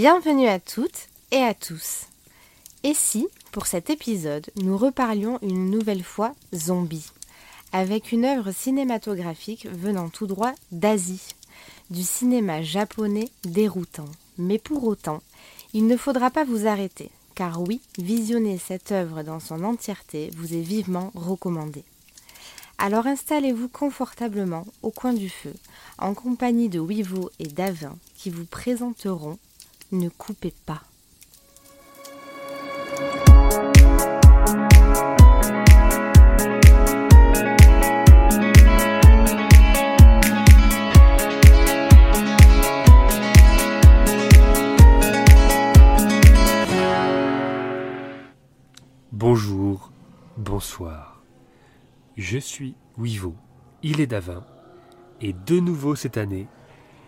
Bienvenue à toutes et à tous. Et si, pour cet épisode, nous reparlions une nouvelle fois zombies, avec une œuvre cinématographique venant tout droit d'Asie, du cinéma japonais déroutant. Mais pour autant, il ne faudra pas vous arrêter, car oui, visionner cette œuvre dans son entièreté vous est vivement recommandé. Alors installez-vous confortablement au coin du feu, en compagnie de Wivo et Davin, qui vous présenteront Ne coupez pas. Bonjour, bonsoir. Je suis Wivo, il est Davin, et de nouveau cette année,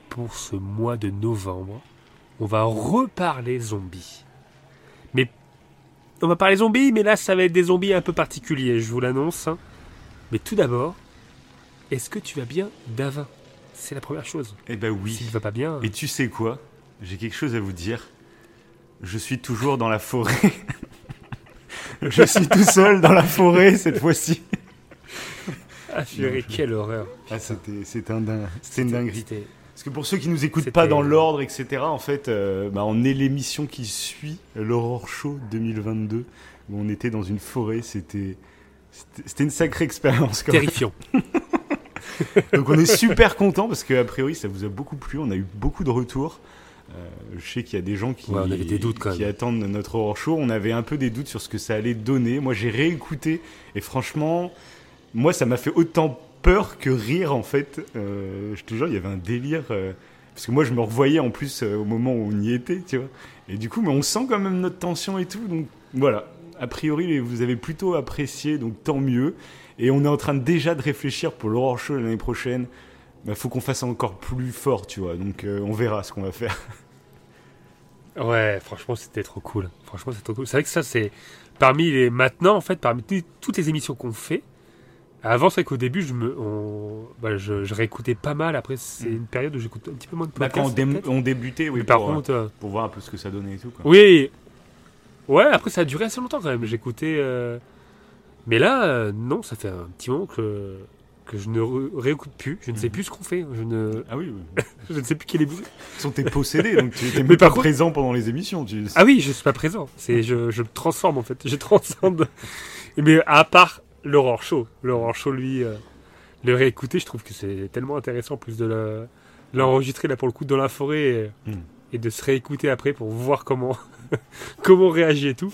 pour ce mois de novembre, on va reparler zombies. Mais on va parler zombies, mais là ça va être des zombies un peu particuliers, je vous l'annonce. hein. Mais tout d'abord, est-ce que tu vas bien, Davin? C'est la première chose. Eh ben oui. S'il va pas bien, Et tu sais quoi? J'ai quelque chose à vous dire. Je suis toujours dans la forêt. Je suis tout seul dans la forêt cette fois-ci. ah, purée, quelle horreur. Ah, c'était, un din- c'était une dinguerie. Parce que pour ceux qui nous écoutent pas dans l'ordre, etc., en fait, euh, bah, on est l'émission qui suit l'Aurore Show 2022, où on était dans une forêt. C'était, une sacrée expérience. Terrifiant. Donc on est super content parce qu'a priori ça vous a beaucoup plu. On a eu beaucoup de retours. Euh, je sais qu'il y a des gens qui, Ouais, on avait des doutes, quand qui même. attendent notre horror show. On avait un peu des doutes sur ce que ça allait donner. Moi j'ai réécouté et franchement, moi ça m'a fait autant peur que rire en fait. Euh, je te jure, il y avait un délire. euh, parce que moi je me revoyais en plus euh, au moment où on y était, tu vois. Et du coup, mais on sent quand même notre tension et tout. Donc voilà. A priori, vous avez plutôt apprécié, donc tant mieux. Et on est en train déjà de réfléchir pour l'Horror Show l'année prochaine. Il faut qu'on fasse encore plus fort, tu vois. Donc on verra ce qu'on va faire. Ouais, franchement, c'était trop cool. Franchement, c'est trop cool. C'est vrai que ça, c'est parmi les maintenant, en fait, parmi toutes les émissions qu'on fait. Avant, c'est qu'au début, je me, on- bah, je, je réécoutais pas mal. Après, c'est Mm. une période où j'écoute un petit peu moins de Bah, podcasts. quand on, dé- peut-être. on débutait, oui, Mais par pour, contre, euh, pour voir un peu ce que ça donnait et tout. Quoi. oui, ouais. Après, ça a duré assez longtemps quand même. J'écoutais, euh, mais là, euh, non, ça fait un petit moment que que je ne réécoute plus. Je ne sais Mhm. plus ce qu'on fait. Je ne, Ah oui, oui. je ne sais plus quel est. Ils sont tes possédés, donc tu Mais même pas contre- présent pendant les émissions. Tu... Ah oui, je suis pas présent. C'est je, je me transforme en fait. Je transcende. Mais à part l'horreur show, l'horreur show lui, euh, le réécouter, je trouve que c'est tellement intéressant en plus de le- l'enregistrer là pour le coup dans la forêt et, Mm. et de se réécouter après pour voir comment comment on réagit et tout.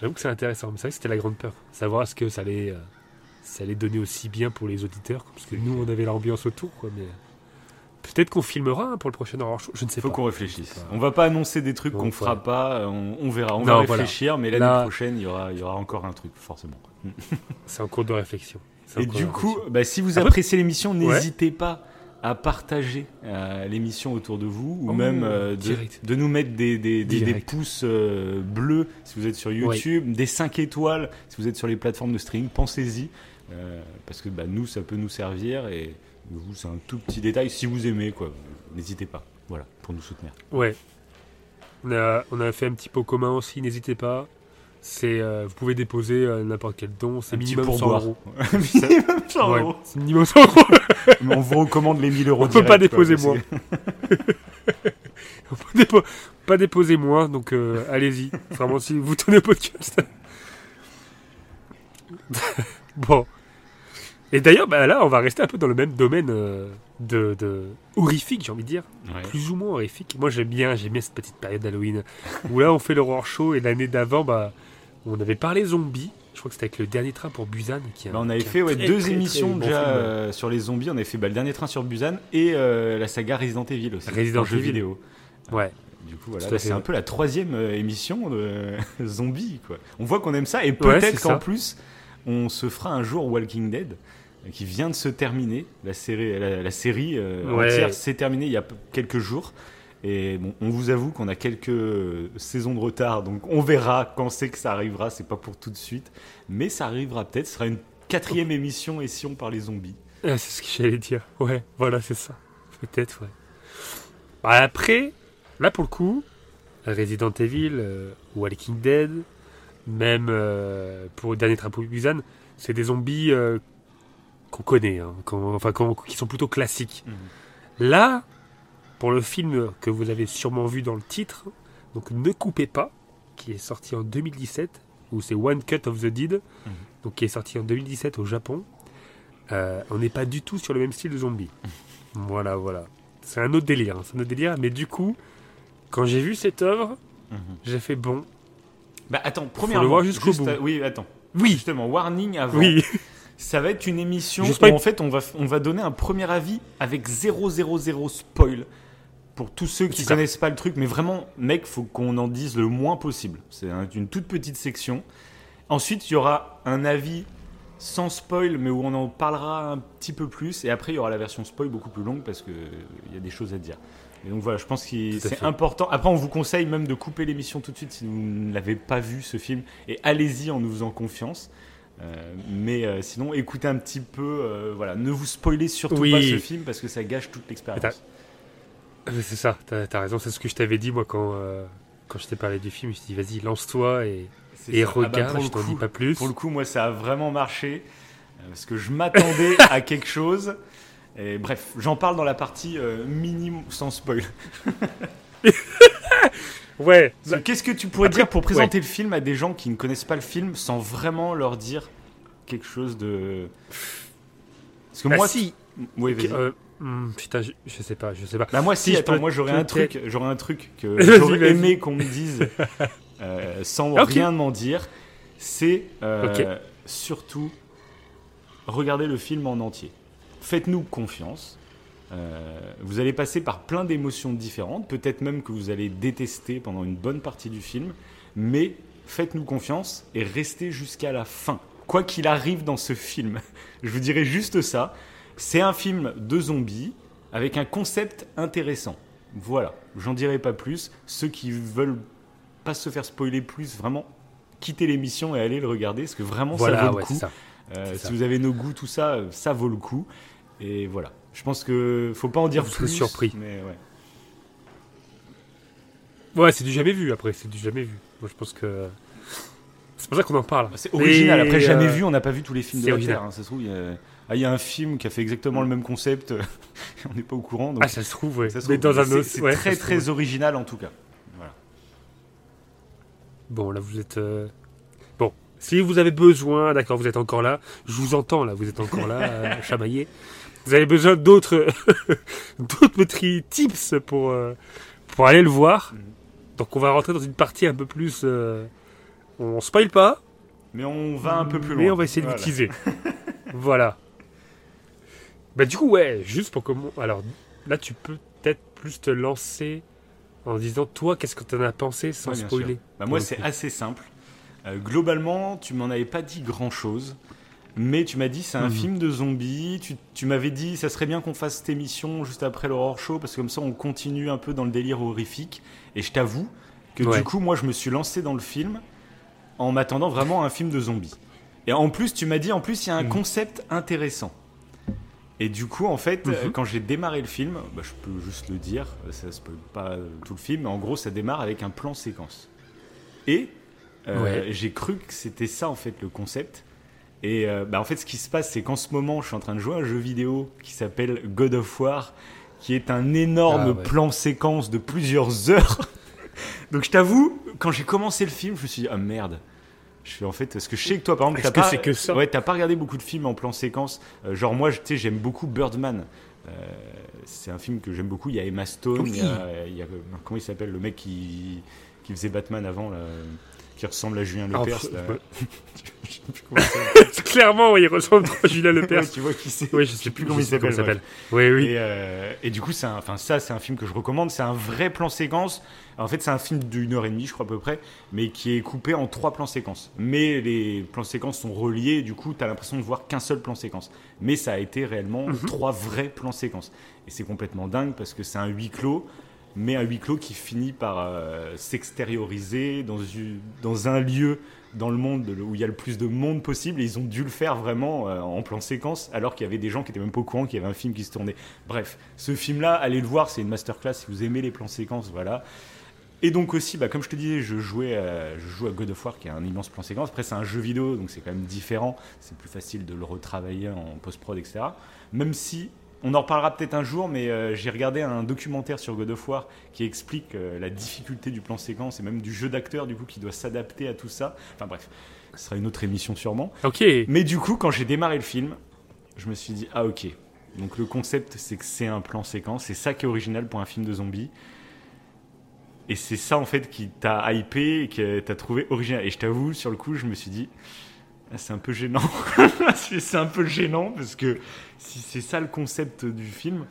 J'avoue que c'est intéressant. Mais c'est vrai que c'était la grande peur, savoir est-ce que ça allait euh, ça allait donner aussi bien pour les auditeurs, parce que nous on avait l'ambiance autour quoi. Mais peut-être qu'on filmera pour le prochain horror show. Je ne sais Il faut pas. qu'on réfléchisse. On va pas annoncer des trucs qu'on fera pas. On, on verra. On Non, va voilà. réfléchir, mais l'année Là- prochaine, il y aura, il y aura encore un truc, forcément. C'est en cours de réflexion. Et du coup, bah, si vous appréciez l'émission, n'hésitez pas à partager euh, l'émission autour de vous ou Oh, même euh, de, nous mettre des, des, des- des Direct. pouces euh, bleus si vous êtes sur YouTube, des 5 étoiles si vous êtes sur les plateformes de streaming. Pensez-y parce que bah, nous, ça peut nous servir et vous, c'est un tout petit détail. Si vous aimez, quoi, n'hésitez pas. Voilà, pour nous soutenir. Ouais. On a, on a fait un petit pot commun aussi, n'hésitez pas. C'est, euh, vous pouvez déposer euh, n'importe quel don, c'est minimum 100 pourboire. euros. Minimum 100 Ouais, euros. c'est minimum 100 euros. On vous recommande les 1000 euros. On peut pas quoi, déposer moins. On peut dépo- pas déposer moins, donc euh, allez-y. Vraiment, si vous tenez podcast. bon. Et d'ailleurs, bah, là, on va rester un peu dans le même domaine euh, de, de horrifique, j'ai envie de dire. Ouais. plus ou moins horrifique. Moi j'aime bien, j'aime bien cette petite période d'Halloween où là on fait l'horreur show et l'année d'avant bah on avait parlé zombies. Je crois que c'était avec le dernier train pour Busan qui a- Bah, on avait qui fait ouais, très, deux très, émissions très déjà euh, sur les zombies. On avait fait bah, le dernier train sur Busan et euh, la saga Resident Evil aussi. Resident jeu Evil. vidéo. Ouais. Du coup, voilà, c'est un ouais. peu la troisième émission de zombies. Quoi. On voit qu'on aime ça et Ouais, peut-être c'est qu'en plus, on se fera un jour Walking Dead qui vient de se terminer. La série, la, la série euh, Ouais. entière s'est terminée il y a quelques jours. Et bon, on vous avoue qu'on a quelques saisons de retard, donc on verra quand c'est que ça arrivera. C'est pas pour tout de suite, mais ça arrivera peut-être. Ce sera une quatrième émission et si on parlait zombies. Ah, c'est ce que j'allais dire. Ouais, voilà, c'est ça. Peut-être, ouais. Bah, après, là pour le coup, Resident Evil, euh, Walking Dead, même euh, pour le dernier Trapo Busan, c'est des zombies euh, qu'on connaît, hein, enfin qui sont plutôt classiques. Mhm. Là, pour le film que vous avez sûrement vu dans le titre, donc Ne coupez pas, qui est sorti en 2017, ou c'est One Cut of the Dead, Mhm. donc qui est sorti en 2017 au Japon, euh, on n'est pas du tout sur le même style de zombie. voilà, voilà. C'est un autre délire, hein, c'est un autre délire, mais du coup, quand j'ai vu cette œuvre, Mhm. j'ai fait bon. Bah attends, premièrement, voir jusqu'au bout. euh, oui, attends. Oui, Justement, warning avant. oui, Ça va être une émission où en fait on va, on va donner un premier avis avec 000 spoil. Pour tous ceux qui ça. connaissent pas le truc, mais vraiment, mec, faut qu'on en dise le moins possible. C'est un- une toute petite section. Ensuite, il y aura un avis sans spoil, mais où on en parlera un petit peu plus. Et après, il y aura la version spoil beaucoup plus longue parce qu'il y a des choses à dire. Et donc voilà, je pense que c'est important. Après, on vous conseille même de couper l'émission tout de suite si vous ne l'avez pas vu ce film. Et allez-y en nous faisant confiance. Euh, mais euh, sinon, écoutez un petit peu. euh, voilà, ne vous spoilez surtout Oui. pas ce film parce que ça gâche toute l'expérience. C'est ça, t'as as raison, c'est ce que je t'avais dit moi quand, quand je t'ai parlé du film, je t'ai dit vas-y, lance-toi et, ça. Ah bah, regarde, je t'en dis pas plus. Pour le coup, moi, ça a vraiment marché parce que je m'attendais à quelque chose. Et bref, j'en parle dans la partie minimum sans spoil. Ouais, que Qu'est-ce que tu pourrais Après, dire pour présenter le film à des gens qui ne connaissent pas le film sans vraiment leur dire quelque chose de. Parce que bah moi, si, Oui, vas-y. euh, hmm, putain, je, je sais pas, je sais pas. Bah moi si, attends, moi j'aurais un truc, j'aurais un truc que j'aurais aimé qu'on me dise euh, sans rien m'en dire, c'est euh, surtout regarder le film en entier. Faites-nous confiance. Euh, vous allez passer par plein d'émotions différentes, peut-être même que vous allez détester pendant une bonne partie du film, mais faites-nous confiance et restez jusqu'à la fin. Quoi qu'il arrive dans ce film, je vous dirais juste ça. C'est un film de zombies avec un concept intéressant. Voilà, j'en dirai pas plus. Ceux qui veulent pas se faire spoiler plus, vraiment, quittez l'émission et allez le regarder, parce que vraiment ça vaut le ouais, coup. Euh, si vous avez nos goûts, tout ça, euh, ça vaut le coup. Et voilà. Je pense que faut pas en dire plus. surpris. Mais ouais. Ouais, c'est du jamais vu après, c'est du jamais vu. Moi je pense que. C'est pour ça qu'on en parle. C'est original. Mais, Après, jamais euh, vu, on n'a pas vu tous les films de la. Terre. hein. Ça se trouve, il y, a... ah, il y a un film qui a fait exactement le même concept. on n'est pas au courant. Donc Ah, ça se trouve, ouais. ça se Mais dans un c'est- autre. C'est ouais, très trouve, très original en tout cas. Voilà. Bon, là, vous êtes. euh, Bon, si vous avez besoin, d'accord, vous êtes encore là. Je vous entends, là, vous êtes encore là, euh, chamaillé. Vous avez besoin d'autres d'autres petits tips pour, euh, pour aller le voir. Mhm. Donc, on va rentrer dans une partie un peu plus. euh, On spoil pas, Mais on va un peu plus loin. mais on va essayer de Voilà. teaser. voilà. Bah, du coup, ouais, juste pour comment. Alors, là, tu peux peut-être plus te lancer en disant, toi, qu'est-ce que tu en as pensé sans Ouais, spoiler? Bah, moi, c'est assez simple. Euh, globalement, tu m'en avais pas dit grand-chose. Mais tu m'as dit c'est un Mhm. film de zombies. Tu, tu m'avais dit ça serait bien qu'on fasse cette émission juste après l'horror show parce que comme ça on continue un peu dans le délire horrifique. Et je t'avoue que Ouais. du coup moi je me suis lancé dans le film en m'attendant vraiment à un film de zombies. Et en plus tu m'as dit en plus il y a un Mhm. concept intéressant. Et du coup en fait Mhm. euh, quand j'ai démarré le film, bah, je peux juste le dire, ça spoil pas euh, tout le film, mais en gros ça démarre avec un plan séquence. Et euh, Ouais. j'ai cru que c'était ça en fait le concept. Et euh, bah, en fait, ce qui se passe, c'est qu'en ce moment, je suis en train de jouer à un jeu vidéo qui s'appelle God of War, qui est un énorme Ah ouais. plan séquence de plusieurs heures. Donc je t'avoue, quand j'ai commencé le film, je me suis dit ah merde. Je fais en fait, parce que je sais que toi, par exemple, t'as que pas, c'est que ça? Ouais, t'as pas regardé beaucoup de films en plan séquence. Euh, genre moi, tu sais, j'aime beaucoup Birdman. Euh, c'est un film que j'aime beaucoup. Il y a Emma Stone, Oui. il, y a, il y a- comment il s'appelle le mec qui, qui faisait Batman avant là, qui ressemble à Julien Ah, Lepers. bah, s'appelle. Clairement, oui, il ressemble trop à Julien Lepers. Ouais, tu vois qui c'est. Oui, je sais plus comment il s'appelle, Oui, oui. Et, euh, et du coup, c'est enfin ça, c'est un film que je recommande. C'est un vrai plan séquence. En fait, c'est un film d'une heure et demie, je crois à peu près, mais qui est coupé en trois plans séquences. Mais les plans séquences sont reliés. Du coup, t'as l'impression de voir qu'un seul plan séquence. Mais ça a été réellement Mhm. trois vrais plans séquences. Et c'est complètement dingue parce que c'est un huis clos, mais un huis clos qui finit par euh, s'extérioriser dans, un lieu dans le monde où il y a le plus de monde possible et ils ont dû le faire vraiment euh, en plan séquence alors qu'il y avait des gens qui étaient même pas au courant qu'il y avait un film qui se tournait. Bref, ce film-là, allez le voir, c'est une masterclass si vous aimez les plans séquences, voilà. et donc aussi, bah, comme je te disais, je, jouais à, je joue à God of War, qui est un immense plan séquence. Après, c'est un jeu vidéo, donc c'est quand même différent. C'est plus facile de le retravailler en post-prod, etc. Même si, on en reparlera peut-être un jour, mais euh, j'ai regardé un documentaire sur God of War qui explique euh, la difficulté du plan séquence et même du jeu d'acteur, du coup, qui doit s'adapter à tout ça. Enfin bref, ce sera une autre émission sûrement. Ok. Mais du coup, quand j'ai démarré le film, je me suis dit, ah ok. Donc le concept, c'est que c'est un plan séquence. C'est ça qui est original pour un film de zombies. Et c'est ça, en fait, qui t'a hypé et que t'as trouvé original. Et je t'avoue, sur le coup, je me suis dit, c'est un peu gênant. c'est un peu gênant parce que si c'est ça le concept du film,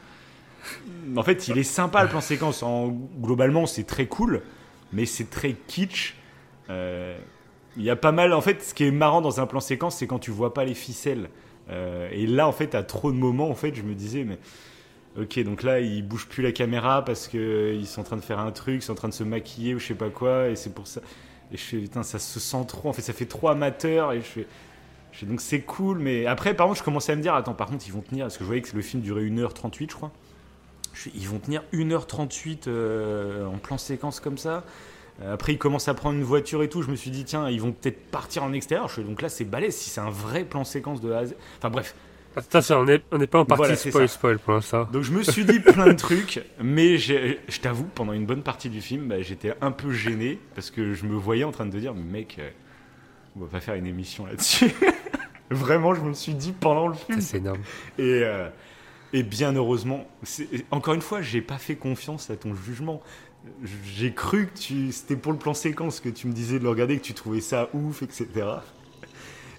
en fait, il est sympa le plan séquence. En, globalement, c'est très cool, mais c'est très kitsch. Euh, il y a pas mal. En fait, ce qui est marrant dans un plan séquence, c'est quand tu vois pas les ficelles. Euh, et là, en fait, à trop de moments, en fait, je me disais, mais ok, donc là, ils bougent plus la caméra parce qu'ils sont en train de faire un truc, ils sont en train de se maquiller ou je sais pas quoi, et c'est pour ça. Et je fais, putain, ça se sent trop. En fait, ça fait trop amateur, et je fais. donc c'est cool, mais après, par contre, je commençais à me dire, attends, par contre, ils vont tenir, parce que je voyais que le film durait 1h38, je crois. Ils vont tenir 1h38 euh, en plan séquence comme ça. Euh, Après, ils commencent à prendre une voiture et tout. Je me suis dit, tiens, ils vont peut-être partir en extérieur. Je fais, donc là, c'est balèze si c'est un vrai plan séquence de A à Z. Enfin bref. Attention, on n'est on n'est pas en partie Voilà, spoil spoil pour l'instant. Donc je me suis dit plein de trucs, mais je t'avoue, pendant une bonne partie du film, bah, j'étais un peu gêné parce que je me voyais en train de dire, mais mec, euh, on va pas faire une émission là-dessus. Vraiment, je me suis dit pendant le film. C'est énorme. Et, euh, et bien heureusement, encore une fois, j'ai pas fait confiance à ton jugement. J'ai cru que tu, c'était pour le plan séquence que tu me disais de le regarder, que tu trouvais ça ouf, etc.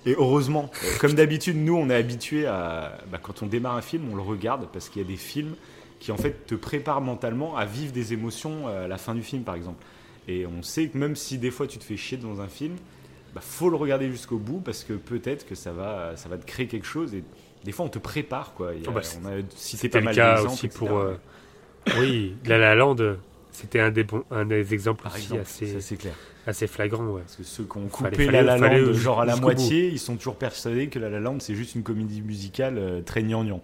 Et heureusement, comme d'habitude, nous, on est habitués à, bah, quand on démarre un film, on le regarde parce qu'il y a des films qui en fait te préparent mentalement à vivre des émotions euh, à la fin du film, par exemple. Et on sait que même si des fois tu te fais chier dans un film, bah, faut le regarder jusqu'au bout parce que peut-être que ça va, ça va te créer quelque chose. Et des fois, on te prépare, quoi. A- Oh, bah, c'est- on a cité C'était pas le mal cas d'exemples, aussi etc. pour. euh, oui, La La Land, c'était un des, bons, un des exemples Par aussi exemple, assez, ça c'est clair. assez flagrant. Ouais. Parce que ceux qui ont coupé fallait- La La Land genre à la moitié, ils sont toujours persuadés que La La Land c'est juste une comédie musicale euh, très gnangnan.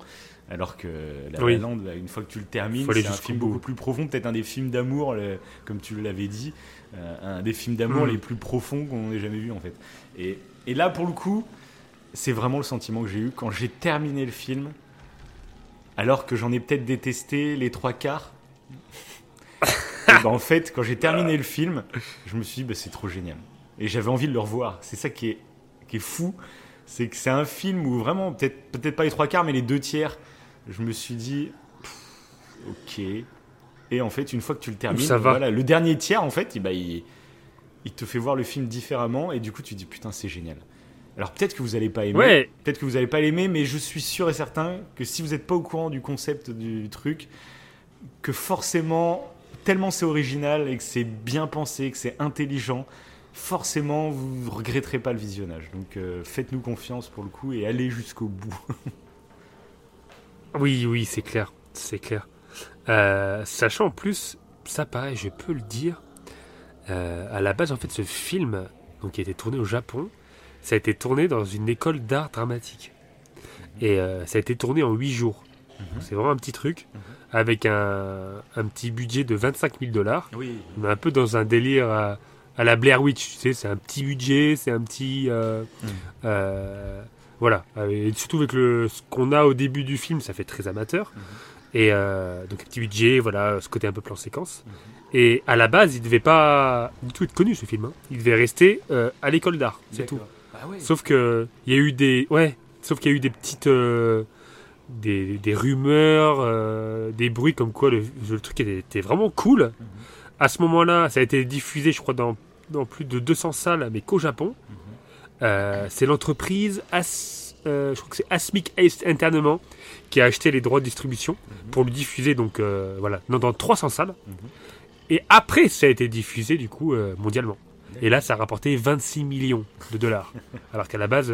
Alors que La Oui. La Land, là, une fois que tu le termines, c'est un film bout. beaucoup plus profond, peut-être un des films d'amour, comme tu l'avais dit, euh, un des films d'amour Mm. les plus profonds qu'on ait jamais vu en fait. Et, et là, pour le coup, c'est vraiment le sentiment que j'ai eu quand j'ai terminé le film, alors que j'en ai peut-être détesté les trois quarts. Et ben, en fait, quand j'ai terminé le film, je me suis dit, bah, c'est trop génial. Et j'avais envie de le revoir. C'est ça qui est, qui est fou. C'est que c'est un film où vraiment, peut-être peut pas les trois quarts, mais les deux tiers, je me suis dit, ok. Et en fait, une fois que tu le termines, Ça va. voilà, le dernier tiers, en fait, ben, il, il te fait voir le film différemment. Et du coup, tu te dis, putain, c'est génial. Alors peut-être que vous allez pas aimer. Ouais, Peut-être que vous n'allez pas l'aimer, mais je suis sûr et certain que si vous n'êtes pas au courant du concept du truc, que forcément, tellement c'est original et que c'est bien pensé, que c'est intelligent, forcément vous ne regretterez pas le visionnage. Donc euh, faites-nous confiance pour le coup et allez jusqu'au bout. oui, oui, c'est clair. C'est clair. Euh, sachant en plus, ça pareil, je peux le dire, euh, à la base, en fait, ce film, donc, qui a été tourné au Japon, ça a été tourné dans une école d'art dramatique. Et ça a été tourné en 8 jours. Donc, C'est vraiment un petit truc, Mhm. avec un, un petit budget de 25 000 dollars. Oui. On est un peu dans un délire à, à la Blair Witch, tu sais, c'est un petit budget, c'est un petit... euh, Mhm. euh, voilà, et surtout avec le, ce qu'on a au début du film, ça fait très amateur. Mhm. Et euh, donc un petit budget, voilà, ce côté un peu plan séquence. Mhm. Et à la base, il devait pas du tout être connu ce film. hein. Il devait rester euh, à l'école d'art, c'est tout. Ah ouais. Sauf que il y a eu des, ouais, sauf qu'il y a eu des petites, euh, des, des rumeurs, euh, des bruits comme quoi le, le truc était, était vraiment cool. Mhm. À ce moment-là, ça a été diffusé, je crois, dans, dans plus de 200 salles, mais qu'au Japon. Mhm. Euh, c'est l'entreprise As, euh, je crois que c'est Asmic Ace Internement qui a acheté les droits de distribution Mhm. pour le diffuser donc voilà dans, dans 300 salles. Et après, ça a été diffusé du coup mondialement. Et là, ça a rapporté 26 millions de dollars, alors qu'à la base,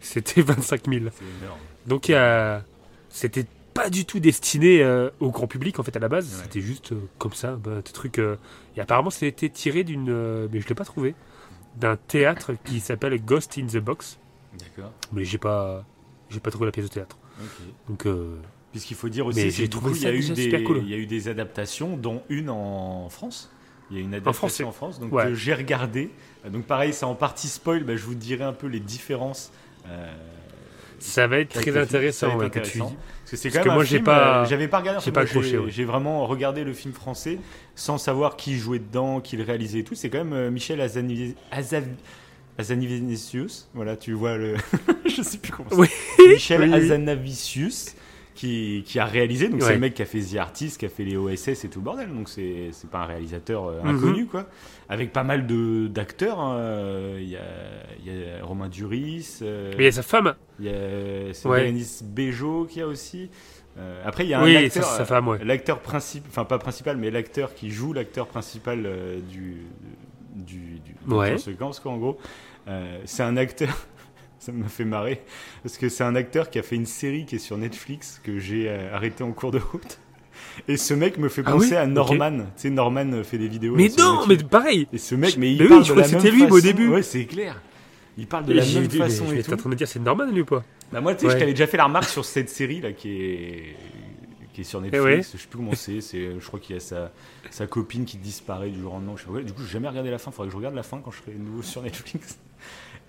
c'était 25 000. C'est énorme. Donc, c'était pas du tout destiné euh, au grand public en fait à la base. Ouais. C'était juste euh, comme ça, bah, un petit truc. euh, Et apparemment, c'était tiré d'une, mais je l'ai pas trouvé, d'un théâtre qui s'appelle Ghost in the Box. D'accord. Mais j'ai pas, j'ai pas trouvé la pièce de théâtre. Donc, Puisqu'il faut dire aussi, j'ai trouvé il y, a eu des, super cool. il y a eu des adaptations, dont une en France. Il y a une adaptation en France, donc Ouais. j'ai regardé. Donc pareil, c'est en partie spoil. bah, je vous dirai un peu les différences. euh, Ça va être très film. Intéressant, va ouais, que tu intéressant. Parce que c'est quand même moi, j'ai film, pas- euh, j'avais pas regardé. j'ai pas j'ai- ouais. Vraiment regardé le film français sans savoir qui jouait dedans, qui le réalisait et tout. C'est quand même euh, Michel Azani- Azav- Azanavicius. Voilà, tu vois le. je sais plus comment. Oui. Michel oui. Azanavicius. Qui, qui a réalisé, donc c'est le mec qui a fait The Artist, qui a fait les OSS et tout le bordel, donc c'est c'est pas un réalisateur euh, Mhm. inconnu quoi. Avec pas mal de d'acteurs, hein. Il y, a, y a Romain Duris, euh, Mais il y a sa femme. il y a c'est Ouais. Bérénice Bejo qui a aussi. Euh, après, il y a un Oui, acteur, ça, femme, ouais. l'acteur principal, enfin pas principal, mais l'acteur qui joue l'acteur principal euh, du du, du Ouais. plan séquence quoi en gros. Euh, c'est un acteur. Ça m'a fait marrer parce que c'est un acteur qui a fait une série qui est sur Netflix que j'ai euh, arrêté en cours de route. Et ce mec me fait Ah penser oui à. Norman. Tu sais, Norman fait des vidéos. Mais sur non, mais Netflix. pareil. Et ce mec, mais il Mais oui, parle je de crois que c'était lui, au début. Ouais, c'est clair. Il parle de la même dit, façon et tout. en train de me dire, c'est Norman, lui ou pas? Bah moi, tu sais, Ouais. je t'avais déjà fait la remarque sur cette série là qui est qui est sur Netflix. Eh ouais. Je sais plus comment c'est. Je crois qu'il y a sa, sa copine qui disparaît du jour au lendemain. Je sais pas. Ouais, Du coup, j'ai jamais regardé la fin. Faudrait que je regarde la fin quand je serai nouveau sur Netflix.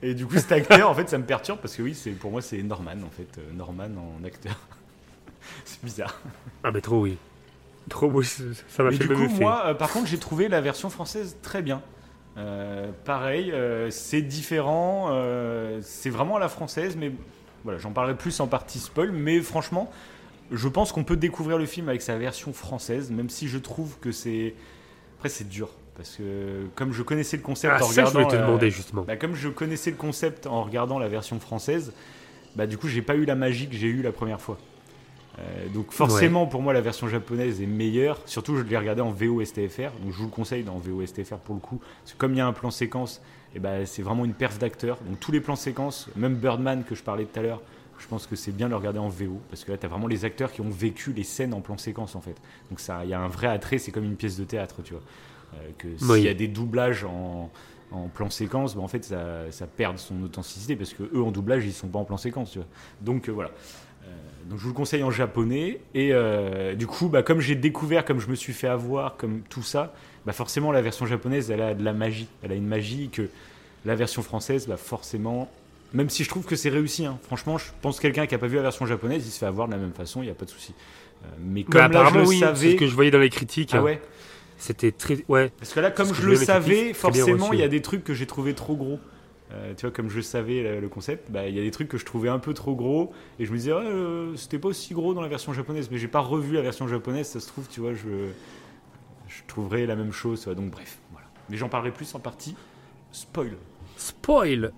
Et du coup, cet acteur, en fait, ça me perturbe parce que oui, c'est pour moi, c'est Norman en fait, Euh, Norman en acteur. c'est bizarre. Ah, mais trop, oui. Trop, oui, ça m'a fait du le coup, effet. moi, euh, par contre, j'ai trouvé la version française très bien. Euh, pareil, euh, c'est différent, c'est vraiment à la française, mais voilà, j'en parlerai plus en partie spoil. Mais franchement, je pense qu'on peut découvrir le film avec sa version française, même si je trouve que c'est. Après, c'est dur. Parce que comme je connaissais le concept Ah, en ça, je regardant. voulais te la- demander, justement. bah, comme je connaissais le concept en regardant la version française, bah, du coup, j'ai pas eu la magie que j'ai eue la première fois. Euh, donc forcément, pour moi, la version japonaise est meilleure. Surtout, je l'ai regardé en VO STFR. Donc, je vous le conseille dans VO STFR pour le coup. Parce que comme il y a un plan séquence, et bah, c'est vraiment une perf d'acteur. Donc, tous les plans séquences, même Birdman que je parlais tout à l'heure, je pense que c'est bien de le regarder en VO. Parce que là, tu as vraiment les acteurs qui ont vécu les scènes en plan séquence, en fait. Donc, ça, il y a un vrai attrait. C'est comme une pièce de théâtre, tu vois. Euh, que s'il Oui. y a des doublages en, en plan séquence, bah, en fait, ça, ça perd son authenticité parce que eux en doublage, ils sont pas en plan séquence, tu vois. Donc euh, voilà. Euh, donc je vous le conseille en japonais. Et euh, du coup, bah, comme j'ai découvert, comme je me suis fait avoir, comme tout ça, bah, forcément la version japonaise, elle a de la magie. Elle a une magie que la version française, bah, forcément. Même si je trouve que c'est réussi, hein. franchement, je pense que quelqu'un qui a pas vu la version japonaise, il se fait avoir de la même façon, il n'y a pas de souci. Mais comme Bah, là, je apparemment, le oui, c'est savais, ce que je voyais dans les critiques. ah hein. ouais, C'était très. Ouais. parce que là, comme je le savais, forcément, il y a des trucs que j'ai trouvé trop gros. Euh, tu vois, comme je savais le, le concept, bah, il y a des trucs que je trouvais un peu trop gros. Et je me disais, ouais, euh, c'était pas aussi gros dans la version japonaise. Mais j'ai pas revu la version japonaise, ça se trouve, tu vois, je, je trouverais la même chose. Donc, bref, voilà. Mais j'en parlerai plus en partie. Spoil. Spoil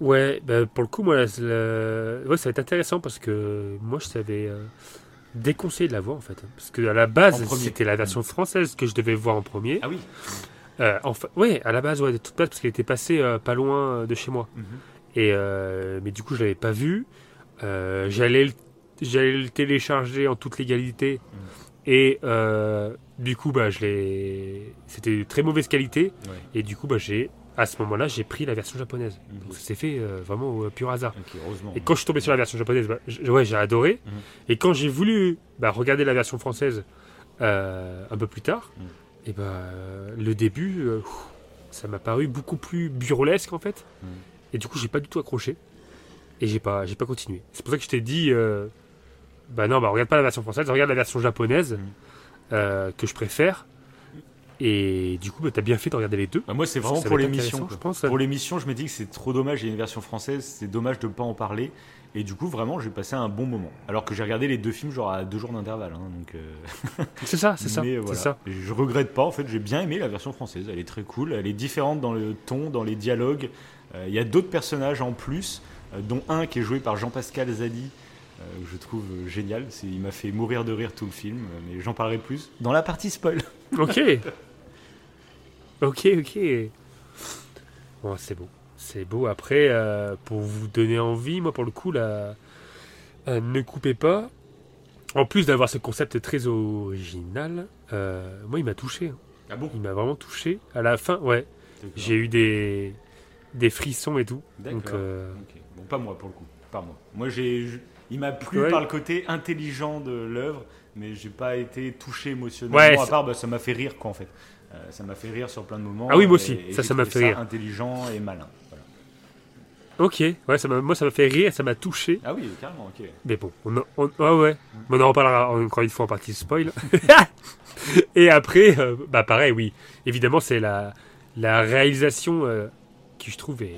Ouais, bah, pour le coup, moi, la- la- ouais, ça va être intéressant parce que moi, je savais euh, déconseiller de la voir en fait. Parce que à la base, c'était la version française que je devais voir en premier. Ah oui. Euh, enfin, ouais, à la base, ouais, de toute base, parce qu'elle était passée euh, pas loin euh, de chez moi. Mhm. Et euh, mais du coup, je l'avais pas vu. J'allais, le- j'allais le télécharger en toute légalité. Mhm. Et du coup, bah, je l'ai. C'était de très mauvaise qualité. Ouais. Et du coup, bah, j'ai, à ce moment-là, j'ai pris la version japonaise. Mhm. Donc ça s'est fait euh, vraiment au pur hasard. Et quand je suis tombé sur la version japonaise, bah, ouais, j'ai adoré. Mhm. Et quand j'ai voulu bah, regarder la version française euh, un peu plus tard, Mhm. et bah, euh, le début, euh, ça m'a paru beaucoup plus burlesque en fait. Et du coup, j'ai pas du tout accroché. Et j'ai pas, pas continué. C'est pour ça que je t'ai dit, bah non, bah regarde pas la version française, regarde la version japonaise que je préfère. Et du coup, bah, t'as bien fait de regarder les deux. Bah, moi, c'est vraiment pour l'émission. je pense. Pour l'émission, je me dis que c'est trop dommage, il y a une version française, c'est dommage de ne pas en parler. Et du coup, vraiment, j'ai passé un bon moment. Alors que j'ai regardé les deux films genre à deux jours d'intervalle. hein, donc, euh, C'est ça, c'est ça, voilà. ça. Je regrette pas, en fait, j'ai bien aimé la version française. Elle est très cool, elle est différente dans le ton, dans les dialogues. Euh, Il y a d'autres personnages en plus, euh, dont un qui est joué par Jean-Pascal Zadi. que je trouve génial, il m'a fait mourir de rire tout le film, mais j'en parlerai plus dans la partie spoil. Ok. ok, ok. Bon, c'est beau. C'est beau. Après, euh, pour vous donner envie, moi, pour le coup, là, euh, ne coupez pas. En plus d'avoir ce concept très original, euh, moi, il m'a touché. hein. Ah bon? Il m'a vraiment touché. À la fin, ouais, j'ai eu des, des frissons et tout. D'accord. Donc, euh, Ok. Bon, pas moi pour le coup. Pas moi. Moi, j'ai, je- Il m'a plu Ouais. par le côté intelligent de l'œuvre, mais j'ai pas été touché émotionnellement. Ouais, à part, bah, ça m'a fait rire, quoi, en fait. Euh, ça m'a fait rire sur plein de moments. Ah oui, moi aussi. et- et Ça, ça m'a fait rire. Intelligent et malin. Voilà. Ok, ouais, ça moi ça m'a fait rire, ça m'a touché. Ah oui, carrément, ok. Mais bon, on, en- on- ouais, ouais. Mais on en reparlera encore une fois en partie spoil. Et après, euh, bah pareil, oui. Évidemment, c'est la, la réalisation euh, qui, je trouve, est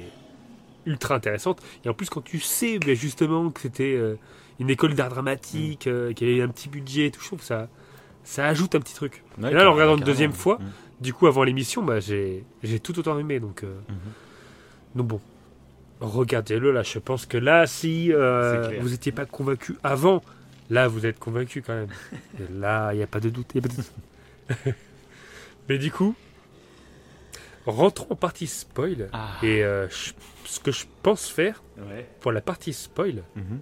ultra intéressante. Et en plus, quand tu sais bah, justement que c'était une école d'art dramatique, euh, qu'il y avait un petit budget et tout, je trouve ça, ça ajoute un petit truc. Ouais, et là, en regardant une deuxième fois, Mm. du coup, avant l'émission, bah, j'ai j'ai tout autant aimé. Donc, euh, Mhm. donc bon, regardez-le là. Je pense que là, si euh, vous n'étiez pas convaincu avant, là, vous êtes convaincu quand même. Et là, il n'y a pas de doute. y a pas de doute. Mais du coup, rentrons en partie spoil. Ah. Et euh, je- ce que je pense faire Ouais. pour la partie spoil, Mhm.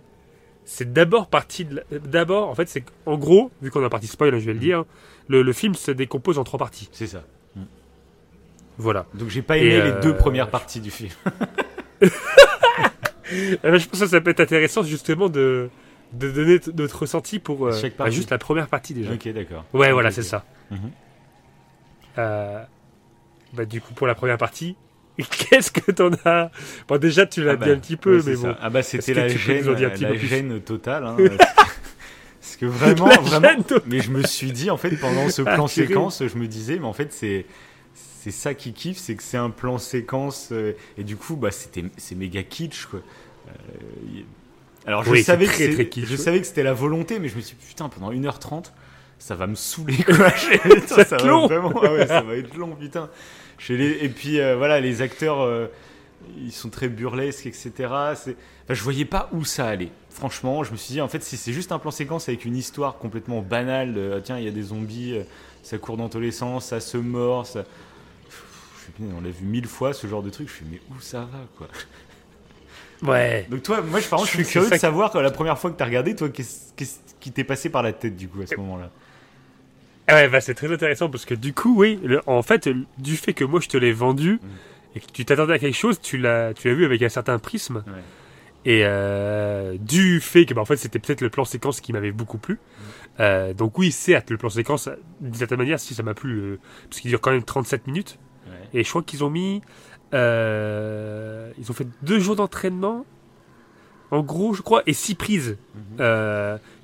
C'est d'abord partie de d'abord en fait c'est en gros vu qu'on en partie spoil je vais le dire le, le film se décompose en trois parties C'est ça. voilà Donc j'ai pas Et, aimé euh, les deux premières parties du film. Euh, je pense que ça peut être intéressant justement de, de donner notre ressenti pour euh, bah, juste la première partie déjà. ok, d'accord. Ouais, voilà, c'est ça. Mhm. Euh, bah, du coup, pour la première partie, qu'est-ce que t'en as? Bon, déjà, tu l'as Ah dit bah, un petit peu, ouais, mais bon. ça. Ah bah c'était la gêne, la gêne totale. hein. Parce que vraiment, vraiment. Mais je me suis dit en fait pendant ce Ah, plan séquence, je me disais mais en fait c'est c'est ça qui kiffe, c'est que c'est un plan séquence euh, et du coup bah c'était c'est méga kitsch quoi. Euh, Alors je Oui, savais que très, kitsch, je ouais. savais que c'était la volonté, mais je me suis dit putain pendant 1h30 ça va me saouler quoi. Putain, Ça va être va long. vraiment ah ouais ça va être long putain. Chez les... Et puis euh, voilà les acteurs euh, ils sont très burlesques etc. Enfin, je voyais pas où ça allait. Franchement, je me suis dit, en fait, si c'est juste un plan séquence avec une histoire complètement banale, de, ah, tiens, il y a des zombies, euh, ça court dans tous les sens, ça se mord, ça... Pff, je suis, on l'a vu mille fois, ce genre de truc. Je fais, mais où ça va, quoi? Ouais. Donc toi, moi, je, par contre, je suis curieux de savoir, la première fois que t'as regardé, toi, qu'est-ce qui t'est passé par la tête, du coup, à ce moment-là? Ouais, bah, c'est très intéressant parce que du coup, oui, le- en fait, du fait que moi je te l'ai vendu Mm. et que tu t'attendais à quelque chose, tu l'as, tu l'as vu avec un certain prisme. Ouais. Et euh, du fait que, bah, en fait, c'était peut-être le plan séquence qui m'avait beaucoup plu. Euh, donc oui, certes, le plan séquence, d'une certaine manière, si ça m'a plu, euh, parce qu'il dure quand même 37 minutes. Ouais. Et je crois qu'ils ont mis, euh, ils ont fait deux jours d'entraînement, en gros, je crois, et six prises. Mhm.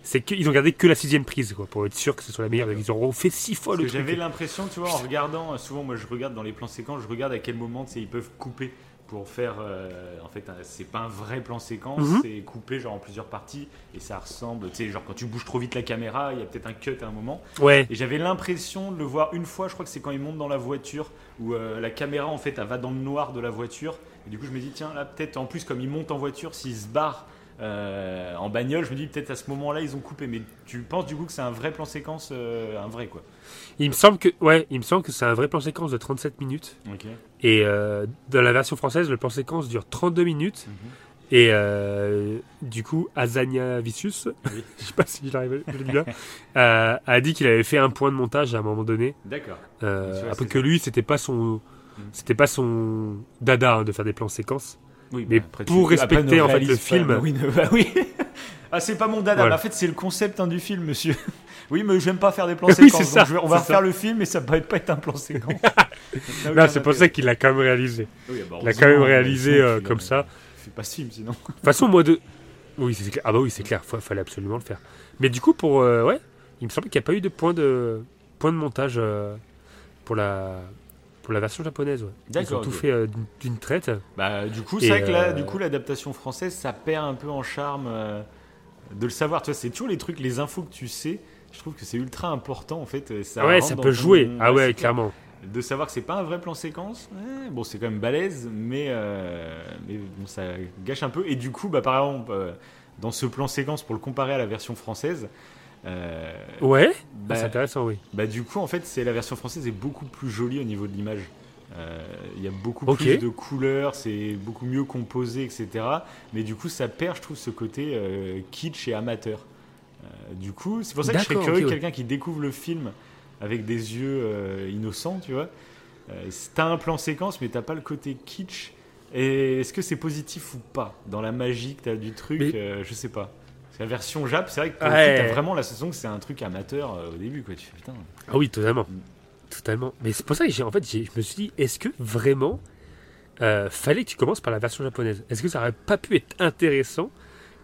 C'est qu'ils ont gardé que la sixième prise, quoi, pour être sûr que ce soit la meilleure. Ils auront fait six fois Parce le que truc. j'avais l'impression, tu vois, en regardant, euh, souvent moi je regarde dans les plans séquences, je regarde à quel moment ils peuvent couper pour faire. euh, en fait, c'est pas un vrai plan séquence, Mhm. c'est coupé genre en plusieurs parties et ça ressemble, tu sais, genre quand tu bouges trop vite la caméra, il y a peut-être un cut à un moment. Ouais, Et j'avais l'impression de le voir une fois, je crois que c'est quand ils montent dans la voiture, où euh, la caméra en fait elle va dans le noir de la voiture. Et du coup je me dis, tiens, là peut-être en plus comme ils montent en voiture, s'ils se barrent euh, en bagnole, je me dis peut-être à ce moment-là ils ont coupé. Mais tu penses du coup que c'est un vrai plan séquence, euh, un vrai quoi. il me semble que, ouais, il me semble que c'est un vrai plan séquence de 37 minutes. Et euh, dans la version française, le plan séquence dure 32 minutes. Mhm. Et du coup, Azania Vicius, Oui. je sais pas si dit bien, a dit qu'il avait fait un point de montage à un moment donné. D'accord. Après que ça. lui, c'était pas son, Mhm. c'était pas son dada hein, de faire des plans séquences. Oui, Mais bah, après, pour tu- respecter, ne en fait, le film. Oui, ne- bah oui. ah, c'est pas mon dada. Voilà. mais en fait, c'est le concept hein, du film, monsieur. oui, mais j'aime pas faire des plans Oui, séquences. donc on va refaire ça. le film, mais ça peut pas être un plan séquence. Non, c'est pour ça qu'il l'a quand même réalisé. Oui, bah, Il a heureusement, quand même mais réalisé euh, comme ça. Fais pas ce film sinon. De toute façon, moi de. Oui, c'est clair. Ah bah oui, c'est clair. Fa- fallait absolument le faire. Mais du coup, pour euh, ouais, il me semble qu'il n'y a pas eu de point de point de montage euh, pour la pour la version japonaise. Ouais. Ils ont tout fait euh, d'une- traite. Bah, du coup, c'est vrai que là, euh, du coup, l'adaptation française, ça perd un peu en charme euh, de le savoir. Tu c'est toujours les trucs, les infos que tu sais. Je trouve que c'est ultra important en fait. Ça ouais, ça peut ton- jouer. Ah ouais, clairement. De savoir que c'est pas un vrai plan séquence, ouais, bon, c'est quand même balèze, mais, euh, mais bon, ça gâche un peu. Et du coup, bah, par exemple, euh, dans ce plan séquence, pour le comparer à la version française, euh, Ouais. bah, c'est intéressant, oui. bah, du coup, en fait, c'est la version française est beaucoup plus jolie au niveau de l'image. Euh, Il y a beaucoup plus de couleurs, c'est beaucoup mieux composé, etc. Mais du coup, ça perd, je trouve, ce côté euh, kitsch et amateur. Du coup, c'est pour ça que je serais curieux ok, que ouais. quelqu'un qui découvre le film avec des yeux innocents, tu vois. T'as un plan séquence, mais t'as pas le côté kitsch. Et est-ce que c'est positif ou pas? Dans la magie que t'as du truc Mais- Je sais pas. Parce que la version Jap, c'est vrai que Ouais. coup, t'as vraiment la sensation que c'est un truc amateur euh, au début, quoi. Tu fais putain. Ah oui, totalement. Mm. Totalement. Mais c'est pour ça que j'ai, en fait, je me suis dit, est-ce que vraiment euh, fallait que tu commences par la version japonaise? Est-ce que ça aurait pas pu être intéressant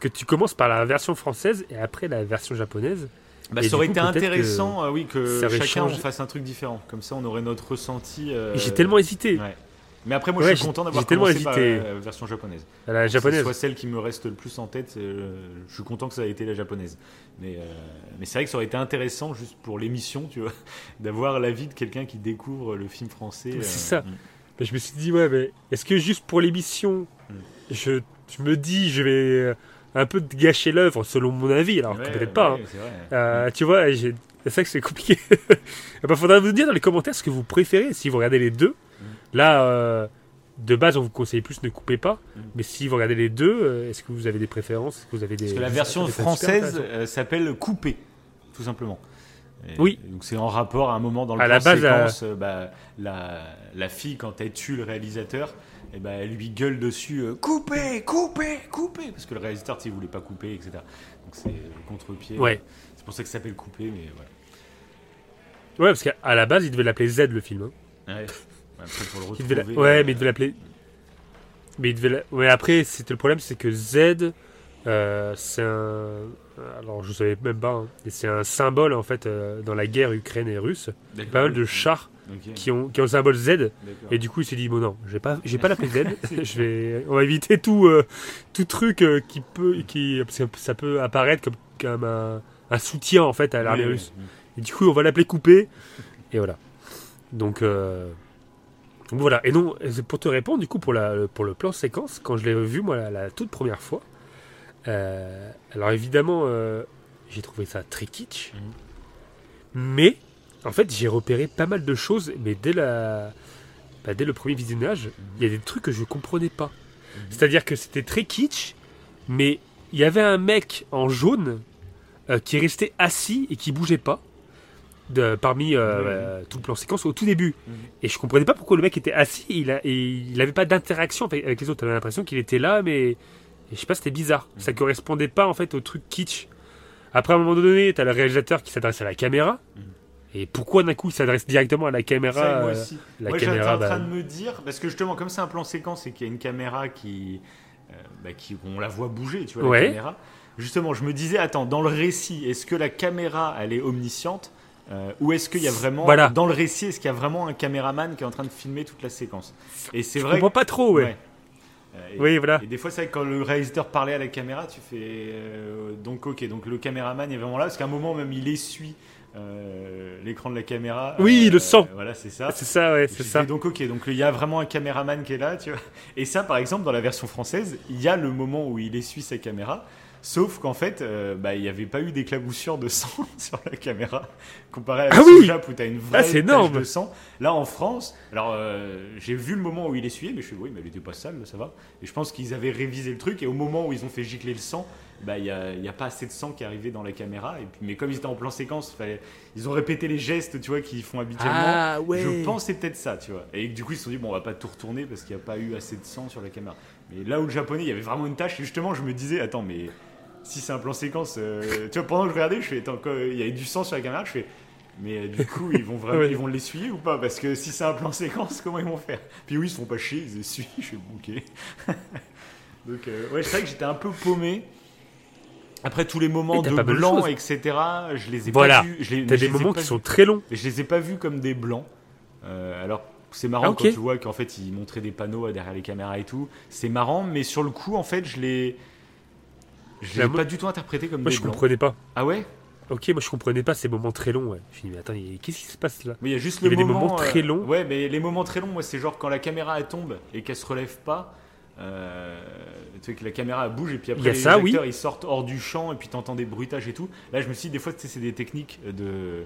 que tu commences par la version française et après la version japonaise? Bah, Et ça aurait coup, été intéressant, euh, oui, que chacun on fasse un truc différent. Comme ça, on aurait notre ressenti. euh, J'ai tellement hésité. Ouais. Mais après, moi, Ouais, je suis content d'avoir commencé par hésité. la version japonaise. À la Que ce japonaise. soit celle qui me reste le plus en tête. euh, je suis content que ça ait été la japonaise. Mais, euh, mais c'est vrai que ça aurait été intéressant, juste pour l'émission, tu vois, d'avoir l'avis de quelqu'un qui découvre le film français. C'est euh, ça. mm. Je me suis dit, ouais, mais est-ce que juste pour l'émission, Mm. je, je me dis, je vais un peu gâcher l'œuvre selon mon avis, alors Ouais, peut-être pas. hein. c'est. Euh, tu vois, c'est ça que c'est compliqué. Il faudra vous dire dans les commentaires ce que vous préférez. Si vous regardez les deux, là, euh, de base, on vous conseille plus ne coupez pas. Mm. Mais si vous regardez les deux, euh, est-ce que vous avez des préférences que vous avez des Parce que la version française euh, s'appelle Coupé, tout simplement. Et Oui. Donc c'est en rapport à un moment dans le À plan la base, séquence, bah, la, la fille quand elle tue le réalisateur, et bah, elle lui gueule dessus euh, coupé, coupé, coupé, parce que le réalisateur il voulait pas couper, etc. Donc c'est le contre-pied. Ouais. C'est pour ça que ça s'appelle coupé, mais voilà. Ouais, parce qu'à la base, il devait l'appeler Z le film. hein. Ouais. Après, pour le Il devait retrouver. la- Ouais, euh, mais il devait l'appeler. Mais il devait la- Ouais, après, c'était le problème, c'est que Z, euh, c'est un. Alors, je savais même pas. hein, c'est un symbole, en fait, euh, dans la guerre ukraine et russe. Il y a d'accord. pas mal de chars qui ont, qui ont le symbole Z. Et du coup, il s'est dit bon non, je vais pas, pas l'appeler Z. je vais, on va éviter tout, euh, tout truc euh, qui peut, qui, parce que ça peut apparaître comme, comme un, un soutien en fait à l'armée Oui, russe. oui. Et du coup, on va l'appeler Coupé. Et voilà. Donc, euh, donc voilà. Et non, c'est pour te répondre, du coup, pour, la, pour le plan séquence, quand je l'ai vu moi la, la toute première fois, euh, alors évidemment, euh, j'ai trouvé ça très kitsch, mais en fait, j'ai repéré pas mal de choses, mais dès la, bah, dès le premier visionnage, il y a des trucs que je comprenais pas. C'est-à-dire que c'était très kitsch, mais il y avait un mec en jaune euh, qui restait assis et qui bougeait pas de, parmi euh, euh, tout le plan séquence au tout début. Mhm. Et je comprenais pas pourquoi le mec était assis il, a, et il avait pas d'interaction avec, les autres. T'avais l'impression qu'il était là, mais je sais pas, c'était bizarre. Ça correspondait pas en fait au truc kitsch. Après, à un moment donné, t'as le réalisateur qui s'adresse à la caméra. Mhm. Et pourquoi d'un coup il s'adresse directement à la caméra Ça, moi euh, aussi. La Moi, j'étais caméra, en train bah, de me dire, parce que justement, comme c'est un plan séquence et qu'il y a une caméra qui, euh, bah, qui, on la voit bouger, tu vois, Ouais. la caméra. Justement, je me disais, attends, dans le récit, est-ce que la caméra, elle est omnisciente? Euh, ou est-ce qu'il y a vraiment, Voilà. dans le récit, est-ce qu'il y a vraiment un caméraman qui est en train de filmer toute la séquence Et c'est je vrai. comprends pas trop, ouais. ouais. Euh, et, Oui, voilà. et des fois, c'est vrai que quand le réalisateur parlait à la caméra, tu fais euh, donc ok, donc le caméraman est vraiment là, parce qu'à un moment même, il essuie euh, l'écran de la caméra. Oui, le sang. Voilà, c'est ça. C'est ça, ouais, c'est ça. Donc ok, donc il y a vraiment un caméraman qui est là, tu vois. Et ça, par exemple, dans la version française, il y a le moment où il essuie sa caméra, sauf qu'en fait, euh, bah, il n'y avait pas eu d'éclaboussure de sang sur la caméra, comparé à la Ah oui Jap où tu as une Ah, vraie c'est tache de sang. Là, en France, alors euh, j'ai vu le moment où il essuyait, mais je suis oui, mais il était pas sale, ça va. Et je pense qu'ils avaient révisé le truc, et au moment où ils ont fait gicler le sang, bah, il n'y a, y a pas assez de sang qui arrivait dans la caméra. Et puis, mais comme ils étaient en plan séquence, fallait, ils ont répété les gestes, tu vois, qu'ils font habituellement. Ah, ouais. Je pense c'est peut-être ça, tu vois. Et du coup, ils se sont dit, bon, on va pas tout retourner parce qu'il n'y a pas eu assez de sang sur la caméra. Mais là où le japonais, il y avait vraiment une tâche, et justement, je me disais, attends, mais si c'est un plan séquence, euh, tu vois, pendant que je regardais, je fais, il y avait du sang sur la caméra, je fais, mais euh, du coup, ils vont vraiment, Ouais. ils vont l'essuyer ou pas? Parce que si c'est un plan séquence, comment ils vont faire? Puis oui, ils se font pas chier, ils essuient, je fais, bon, ok. Donc, euh, ouais, c'est vrai que j'étais un peu paumé. Après tous les moments de blanc, etc., je les ai Voilà. pas vus. Les, T'as des les moments qui sont très longs. Je les ai pas vus comme des blancs. Alors, c'est marrant Ah, quand tu vois qu'en fait, ils montraient des panneaux derrière les caméras et tout. C'est marrant, mais sur le coup, en fait, je l'ai. Je l'ai pas du tout interprété comme Moi, des je blancs. comprenais pas. Ah ouais? Ok, moi, je comprenais pas ces moments très longs. Ouais. Je me dis, mais attends, y qu'est-ce qui se passe là? Mais il y a juste Il y le avait des moment. moments très longs. Ouais, mais les moments très longs, moi, c'est genre quand la caméra elle tombe et qu'elle se relève pas. euh, tu sais que la caméra elle bouge et puis y après les ça, oui. acteurs ils sortent hors du champ et puis t'entends des bruitages et tout. Là je me suis dit des fois c'est des techniques de euh,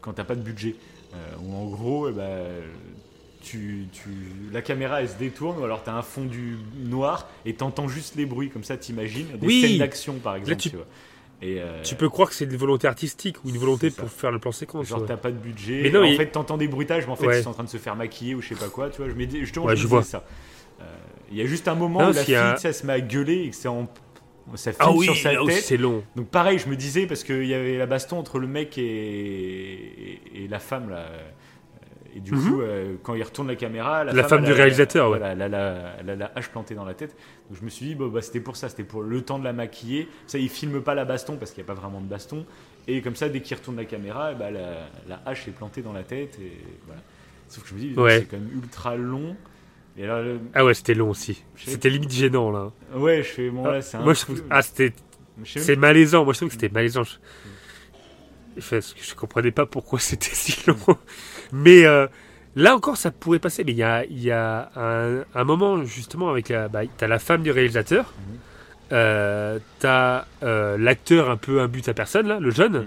quand t'as pas de budget euh, où en gros eh ben, tu, tu, la caméra elle se détourne ou alors t'as un fond du noir et t'entends juste les bruits comme ça t'imagines des Oui. scènes d'action par exemple tu- tu vois. Et, euh, Tu peux croire que c'est une volonté artistique ou une volonté ça. pour faire le plan séquence. Genre ouais. t'as pas de budget. Mais non, en il- fait t'entends des bruitages, mais en fait Ouais. ils sont en train de se faire maquiller ou je sais pas quoi. Tu vois, je me dis justement Ouais, je, vois. ça. Euh, Il y a juste un moment Non, où la fille y a- tu sais, elle se met à gueuler et que c'est en ça filme Ah oui, sur sa tête. c'est long. Donc pareil, je me disais parce qu'il y avait la baston entre le mec et, et, et la femme là. Et du Mhm. coup, euh, quand il retourne la caméra, la, La femme du réalisateur, ouais. elle, a la, hache plantée dans la tête. Donc je me suis dit, bon, bah, c'était pour ça, c'était pour le temps de la maquiller. Ça, il filme pas la baston parce qu'il n'y a pas vraiment de baston. Et comme ça, dès qu'il retourne la caméra, eh bah, la, la hache est plantée dans la tête. Et voilà. Sauf que je me dis, Ouais. c'est quand même ultra long. Et alors, le- Ah ouais, c'était long aussi. C'était limite gênant là. ouais, je fais, bon, là, c'est un Moi, je peu- trouve... Ah, c'était C'est malaisant, moi je trouve que c'était malaisant. Je... Enfin, je comprenais pas pourquoi c'était si long. Mais euh, là encore, ça pourrait passer. Mais il y a, y a un, un moment justement avec la. Bah, t'as la femme du réalisateur, Mhm. euh, t'as euh, l'acteur un peu un but à personne, là, le jeune, Mhm.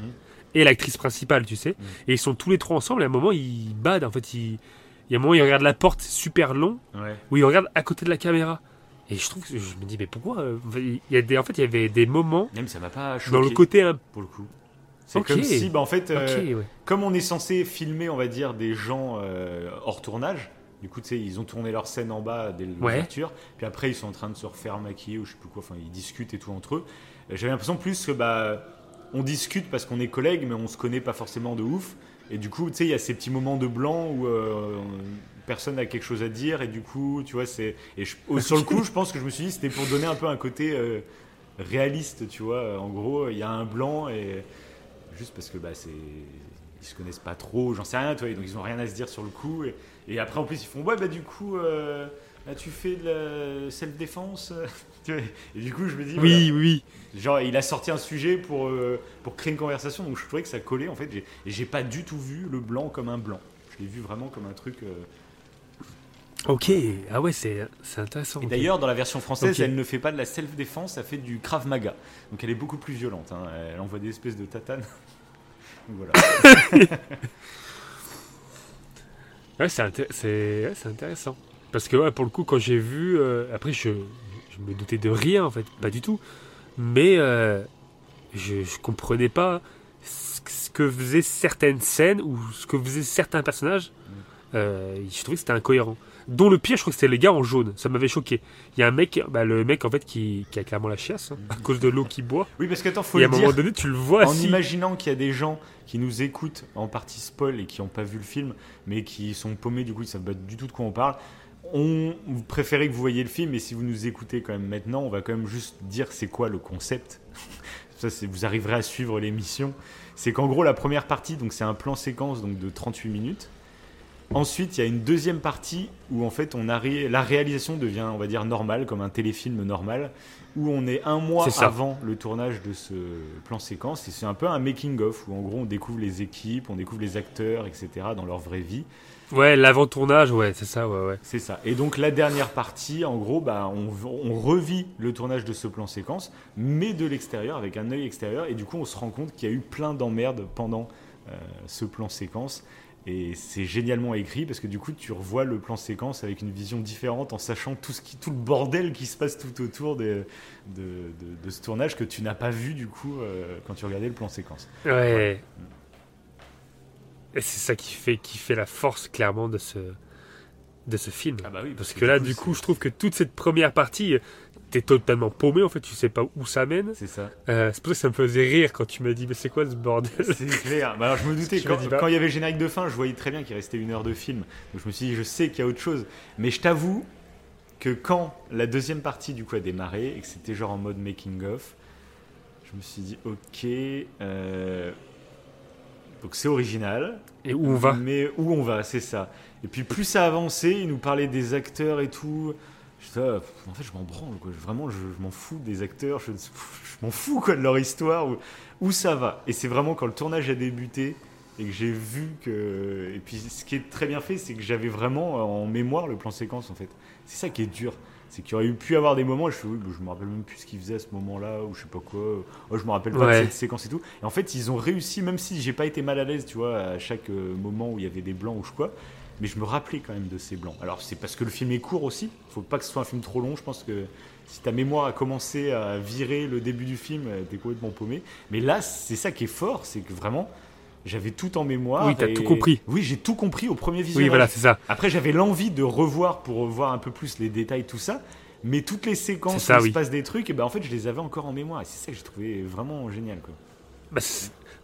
et l'actrice principale, tu sais. Mhm. Et ils sont tous les trois ensemble. Et à un moment, ils badent. En fait, il y a un moment, ils regardent la porte, super long, Ouais. où ils regardent à côté de la caméra. Et je trouve que je me dis, mais pourquoi euh, il y a des, En fait, il y avait des moments Même ça m'a pas choqué dans le côté un pour le coup. C'est comme si, bah, en fait, euh, ouais. comme on est censé filmer, on va dire, des gens euh, hors tournage, du coup, tu sais, ils ont tourné leur scène en bas dès Ouais. l'ouverture, puis après, ils sont en train de se refaire maquiller ou je sais plus quoi, enfin, ils discutent et tout entre eux. J'avais l'impression plus que, bah, on discute parce qu'on est collègues, mais on se connaît pas forcément de ouf. Et du coup, tu sais, il y a ces petits moments de blanc où euh, personne n'a quelque chose à dire, et du coup, tu vois, c'est. Et je- sur le coup, je pense que je me suis dit, c'était pour donner un peu un côté euh, réaliste, tu vois. En gros, il y a un blanc et juste parce que bah c'est ils se connaissent pas trop, j'en sais rien, tu vois, donc ils ont rien à se dire sur le coup. Et, et après en plus ils font ouais bah du coup euh, là, tu fais de la self défense. et du coup je me dis Oui, oui. genre il a sorti un sujet pour euh, pour créer une conversation, donc je trouvais que ça collait en fait. Et j'ai pas du tout vu le blanc comme un blanc. Je l'ai vu vraiment comme un truc. euh, Ok, ah ouais, c'est intéressant. Et d'ailleurs, dans la version française, Ok. elle ne fait pas de la self-défense, elle fait du Krav Maga. Donc elle est beaucoup plus violente. hein. Elle envoie des espèces de tatanes. Voilà. Ouais, c'est inté- c'est ouais, intéressant. Parce que ouais, pour le coup, quand j'ai vu. euh, après, je, je me doutais de rien, en fait, pas du tout. Mais euh, je, je comprenais pas ce que- ce que faisaient certaines scènes ou ce que faisaient certains personnages. Euh, je trouvais que c'était incohérent. Dont le pire, je crois que c'était les gars en jaune. Ça m'avait choqué. Il y a un mec, bah, le mec en fait qui, qui a clairement la chiasse hein, à cause de l'eau qui boit. Oui, parce qu'attends, faut Et à le un moment donné, tu le vois En assis. imaginant qu'il y a des gens qui nous écoutent en partie spoil et qui n'ont pas vu le film, mais qui sont paumés, du coup, ils savent pas du tout de quoi on parle. On vous préférez que vous voyez le film, et si vous nous écoutez quand même maintenant, on va quand même juste dire c'est quoi le concept. Ça, vous arriverez à suivre l'émission. C'est qu'en gros, la première partie, donc c'est un plan séquence donc de 38 minutes. Ensuite, il y a une deuxième partie où en fait, on arri- la réalisation devient, on va dire, normale, comme un téléfilm normal, où on est un mois avant le tournage de ce plan séquence. Et c'est un peu un making-of, où en gros, on découvre les équipes, on découvre les acteurs, etc., dans leur vraie vie. Ouais, l'avant-tournage, ouais, c'est ça, ouais, ouais. C'est ça. Et donc la dernière partie, en gros, bah, on, on revit le tournage de ce plan séquence, mais de l'extérieur, avec un œil extérieur. Et du coup, on se rend compte qu'il y a eu plein d'emmerdes pendant euh, ce plan séquence. Et c'est génialement écrit parce que du coup, tu revois le plan séquence avec une vision différente en sachant tout, ce qui, tout le bordel qui se passe tout autour de, de, de- de ce tournage que tu n'as pas vu du coup euh, quand tu regardais le plan séquence. Ouais. Et c'est ça qui fait, qui fait la force clairement de ce, de ce film. Ah bah oui, Parce que là, du coup, je trouve que toute cette première partie, t'es totalement paumé en fait, tu sais pas où ça mène. C'est ça. Euh, c'est pour ça que ça me faisait rire quand tu m'as dit, mais c'est quoi ce bordel? C'est clair. Bah alors je me doutais, quand il y avait le générique de fin, je voyais très bien qu'il restait une heure de film. Donc je me suis dit, je sais qu'il y a autre chose. Mais je t'avoue que quand la deuxième partie du coup a démarré et que c'était genre en mode making of, je me suis dit, ok, euh, donc c'est original. Et où on va? Mais où on va, c'est ça. Et puis plus ça avançait, il nous parlait des acteurs et tout. En fait, je m'en branle, quoi. Vraiment, je, je m'en fous des acteurs, je, je m'en fous quoi, de leur histoire, où, où ça va. Et c'est vraiment quand le tournage a débuté et que j'ai vu que. Et puis ce qui est très bien fait, c'est que j'avais vraiment en mémoire le plan séquence en fait. C'est ça qui est dur. C'est qu'il y aurait pu avoir des moments, où je fais, oui, je me rappelle même plus ce qu'ils faisaient à ce moment-là, ou je sais pas quoi. Oh, je me rappelle pas Ouais. de cette séquence et tout. Et en fait, ils ont réussi, même si j'ai pas été mal à l'aise, tu vois, à chaque euh, moment où il y avait des blancs ou je quoi, mais je me rappelais quand même de ces blancs. Alors, c'est parce que le film est court aussi. Faut pas que ce soit un film trop long. Je pense que si ta mémoire a commencé à virer le début du film, euh, t'es complètement paumé. Mais là, c'est ça qui est fort, c'est que vraiment, j'avais tout en mémoire. Oui, t'as et- tout compris. Oui, j'ai tout compris au premier Oui, visionnage. voilà, c'est ça. Après, j'avais l'envie de revoir pour revoir un peu plus les détails, tout ça. Mais toutes les séquences ça, où il oui. se passe des trucs, et ben en fait, je les avais encore en mémoire. Et c'est ça que j'ai trouvé vraiment génial. Quoi. Bah,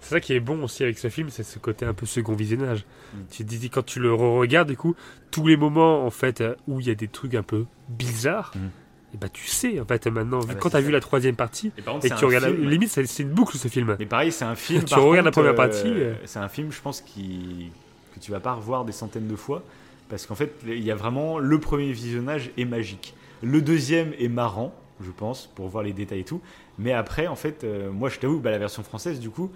c'est ça qui est bon aussi avec ce film, c'est ce côté un peu second visionnage. Mm. Tu te dis quand tu le regardes, du coup, tous les moments en fait euh, où il y a des trucs un peu bizarres, Mm. et bah tu sais en fait maintenant, vu bah, quand t'as vu la troisième partie Et que tu regardes, la- limite c'est une boucle ce film. Mais pareil, c'est un film. Tu regardes la première partie, euh. C'est un film, je pense, qui que tu vas pas revoir des centaines de fois, parce qu'en fait, il y a vraiment le premier visionnage est magique. Le deuxième est marrant, je pense, pour voir les détails et tout. Mais après, en fait, euh, moi, je t'avoue, bah, la version française, du coup,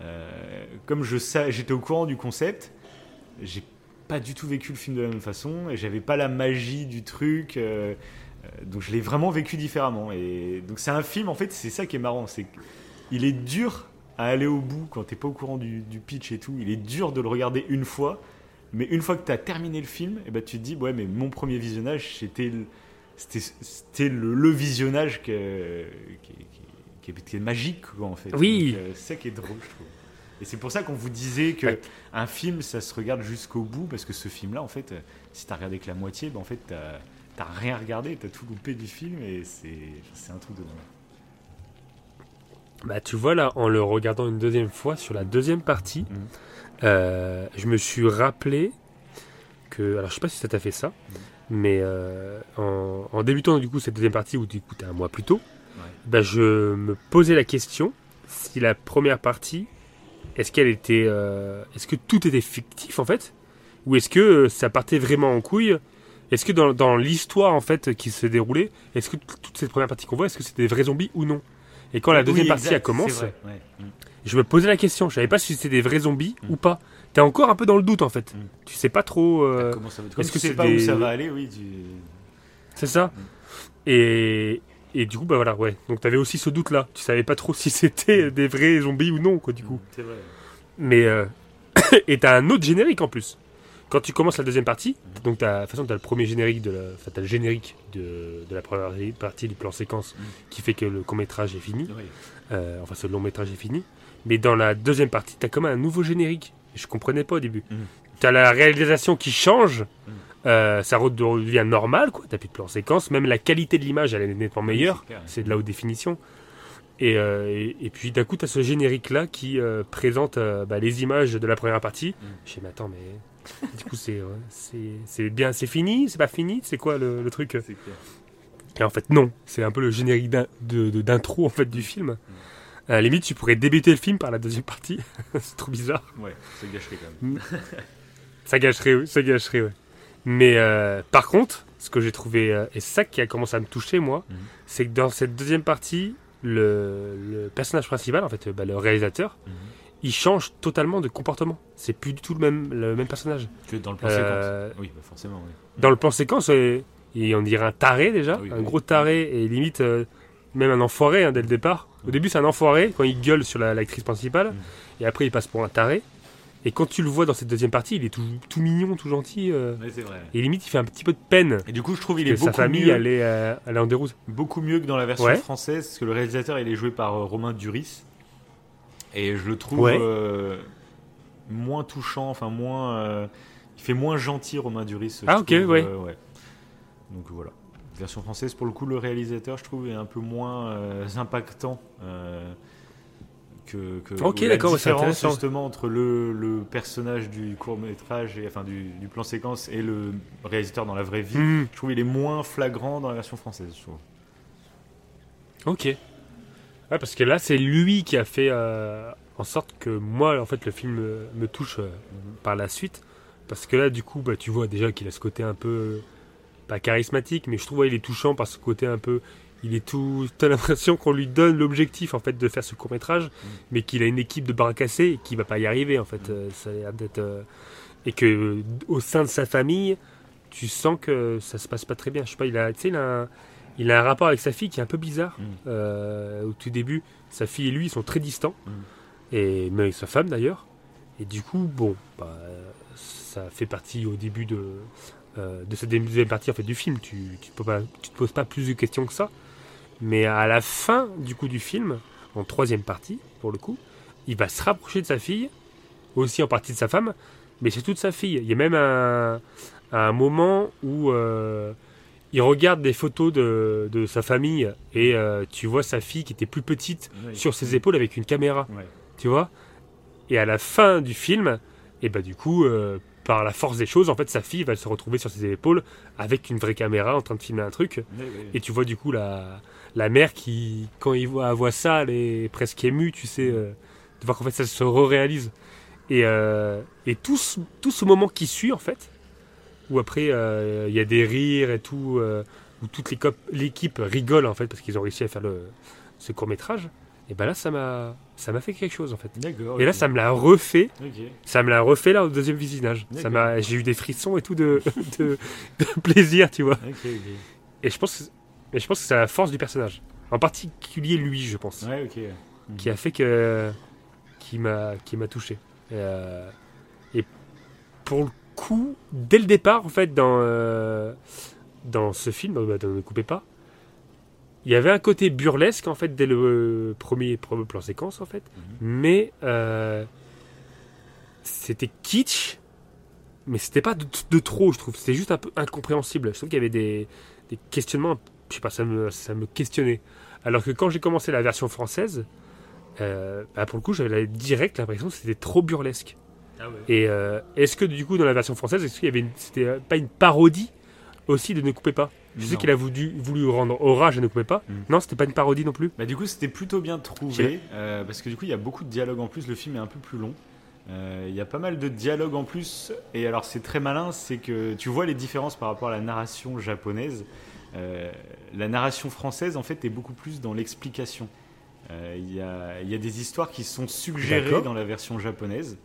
euh, comme j'étais au courant du concept, j'ai pas du tout vécu le film de la même façon, et j'avais pas la magie du truc. euh, euh, donc je l'ai vraiment vécu différemment. Et donc c'est un film, en fait, c'est ça qui est marrant, c'est qu'il est dur à aller au bout quand t'es pas au courant du, pitch et tout. Il est dur de le regarder une fois, mais une fois que t'as terminé le film, et ben tu te dis ouais mais mon premier visionnage c'était le- visionnage que, qui- qui est, qui est magique quoi en fait. Oui. Euh, c'est ça qui est drôle je trouve. Et c'est pour ça qu'on vous disait que Ouais. un film ça se regarde jusqu'au bout parce que ce film là en fait euh, si t'as regardé que la moitié, ben en fait t'as rien regardé, t'as tout loupé du film et c'est un truc de dingue. Bah tu vois là, en le regardant une deuxième fois sur la deuxième partie, Mhm. euh, je me suis rappelé que, alors je sais pas si ça t'a fait ça, mais euh, en, en débutant du coup cette deuxième partie où tu écoutais un mois plus tôt, Bah, je me posais la question si la première partie, est-ce qu'elle était, euh, est-ce que tout était fictif en fait, ou est-ce que euh, ça partait vraiment en couille? Est-ce que dans, dans l'histoire en fait qui se déroulait, est-ce que toute cette première partie qu'on voit, est-ce que c'était des vrais zombies ou non? Et quand la deuxième partie exact, vrai, ouais. Mm. je me posais la question, je savais pas si c'était des vrais zombies Mm. ou pas. T'es encore un peu dans le doute en fait. Mm. Tu sais pas trop. euh, Comment ça va est-ce tu que sais c'est pas des- où ça va aller, oui. Tu... C'est ça. Mm. Et, et du coup, bah voilà, ouais. Donc t'avais aussi ce doute là. Tu savais pas trop si c'était des vrais zombies ou non, quoi, du coup. C'est vrai. Mais. euh, et t'as un autre générique en plus. Quand tu commences la deuxième partie, donc t'as, de toute façon, t'as le premier générique de la, enfin, t'as le générique de, de la première partie du plan séquence Mm. qui fait que le court métrage est fini. Oui. Euh, enfin, ce long métrage est fini. Mais dans la deuxième partie, t'as comme un nouveau générique. Je comprenais pas au début. Mhm. T'as la réalisation qui change. Mhm. Euh, ça redevient normal, quoi. T'as plus de plan séquence. Même la qualité de l'image, elle est nettement meilleure. c'est de la haute définition. Et, euh, et, et puis d'un coup, t'as ce générique-là qui euh, présente euh, bah, les images de la première partie. Mhm. Je sais, mais attends, mais du coup, c'est, c'est, bien, c'est fini, c'est pas fini, c'est quoi le, le truc? Clair. et en fait, non. C'est un peu le générique d'intro en fait du film. À la limite, tu pourrais débuter le film par la deuxième partie. c'est trop bizarre. Ouais, ça gâcherait quand même. Ça gâcherait, oui, ça gâcherait, ouais. Mais euh, par contre, ce que j'ai trouvé, euh, et c'est ça qui a commencé à me toucher, moi, Mhm. c'est que dans cette deuxième partie, le, le personnage principal, en fait, euh, bah, le réalisateur, Mhm. il change totalement de comportement. C'est plus du tout le même, le même personnage. Que dans le plan Euh, séquence. Oui, bah forcément, oui. Dans le plan séquence, il- on dirait un taré déjà, oui, un oui. gros taré, et limite même un enfoiré hein, dès le départ. Au Mhm. début, c'est un enfoiré quand il gueule sur la- l'actrice principale, Mhm. et après, il passe pour un taré. Et quand tu le vois dans cette deuxième partie, il est tout, tout mignon, tout gentil, euh, Ouais, c'est vrai. et limite, il fait un petit peu de peine. Et du coup, je trouve il est sa beaucoup famille, mieux, elle est, euh, elle est en déroute. beaucoup mieux que dans la version Ouais. française, parce que le réalisateur, il est joué par euh, Romain Duris. Et je le trouve Ouais. euh, moins touchant, enfin moins... il fait moins gentil, Romain Duris. Ah, ok, trouve, ouais. ouais. Donc voilà. Version française, pour le coup, le réalisateur, je trouve, est un peu moins impactant. Que, que Ok, la d'accord, ouais, c'est intéressant. justement entre le, le personnage du court métrage et enfin du, du plan séquence et le réalisateur dans la vraie vie Mhm. je trouve il est moins flagrant dans la version française je trouve. Ok. Ouais, parce que là, c'est lui qui a fait euh, en sorte que moi, en fait, le film me touche euh, par la suite. Parce que là, du coup, bah, tu vois déjà qu'il a ce côté un peu, euh, pas charismatique, mais je trouve qu'il est touchant par ce côté un peu. Il est tout. T'as l'impression qu'on lui donne l'objectif en fait de faire ce court métrage, mais qu'il a une équipe de bras cassés et qu'il va pas y arriver en fait. Euh, ça a l'air d'être. euh, Et que euh, au sein de sa famille, tu sens que ça se passe pas très bien. Je sais pas, il a, il un, il a un rapport avec sa fille qui est un peu bizarre. Mm. Au tout début, sa fille et lui ils sont très distants, Mm. et mais avec sa femme d'ailleurs. Et du coup, bon, bah, ça fait partie au début de euh, de cette deuxième partie en fait du film. Tu pas, tu te poses pas plus de questions que ça. Mais à la fin du coup du film, en troisième partie pour le coup, il va se rapprocher de sa fille, aussi en partie de sa femme, mais c'est toute sa fille. Il y a même un, un moment où euh, il regarde des photos de, de sa famille et euh, tu vois sa fille qui était plus petite sur ses épaules avec une caméra, tu vois. Et à la fin du film, et bah du coup, euh, par la force des choses, en fait, sa fille va se retrouver sur ses épaules avec une vraie caméra en train de filmer un truc. Et tu vois du coup la, la mère qui, quand voit, elle voit ça, elle est presque émue, tu sais, euh, de voir qu'en fait ça se réalise. Et, euh, et tout, ce, tout ce moment qui suit, en fait, où après euh, il y a des rires et tout, où toute l'équipe rigole, en fait, parce qu'ils ont réussi à faire le, ce court métrage, et ben là ça m'a ça m'a fait quelque chose, en fait. Et là ça me l'a refait, ça me l'a refait là au deuxième visionnage. Ça D'accord. m'a, j'ai eu des frissons et tout de, de, de plaisir, tu vois. Et je pense que, et je pense que c'est la force du personnage. En particulier lui, je pense, Ouais, ok. qui a fait que qui m'a qui m'a touché. Et, euh, et pour le coup, dès le départ, en fait, dans euh, dans ce film, bah, dans Ne coupez pas, il y avait un côté burlesque en fait dès le premier, premier plan séquence en fait, mais euh, c'était kitsch, mais c'était pas de, de trop, je trouve. C'était juste un peu incompréhensible. Je trouve qu'il y avait des, des questionnements, je sais pas, ça me, ça me questionnait. Alors que quand j'ai commencé la version française, euh, bah, pour le coup, j'avais direct l'impression que c'était trop burlesque. Ah ouais. Et euh, est-ce que du coup, dans la version française, est-ce qu'il y avait, c'était euh, pas une parodie aussi de Ne coupez pas? Je sais qu'il a voulu, voulu rendre orage à Ne coupez pas. Mm. Non, c'était pas une parodie non plus? Bah du coup c'était plutôt bien trouvé euh, parce que du coup il y a beaucoup de dialogues en plus, le film est un peu plus long. Euh, Il y a pas mal de dialogues en plus et alors c'est très malin, c'est que tu vois les différences par rapport à la narration japonaise. Euh, la narration française en fait est beaucoup plus dans l'explication. Euh, Il y, a, il y a des histoires qui sont suggérées dans la version japonaise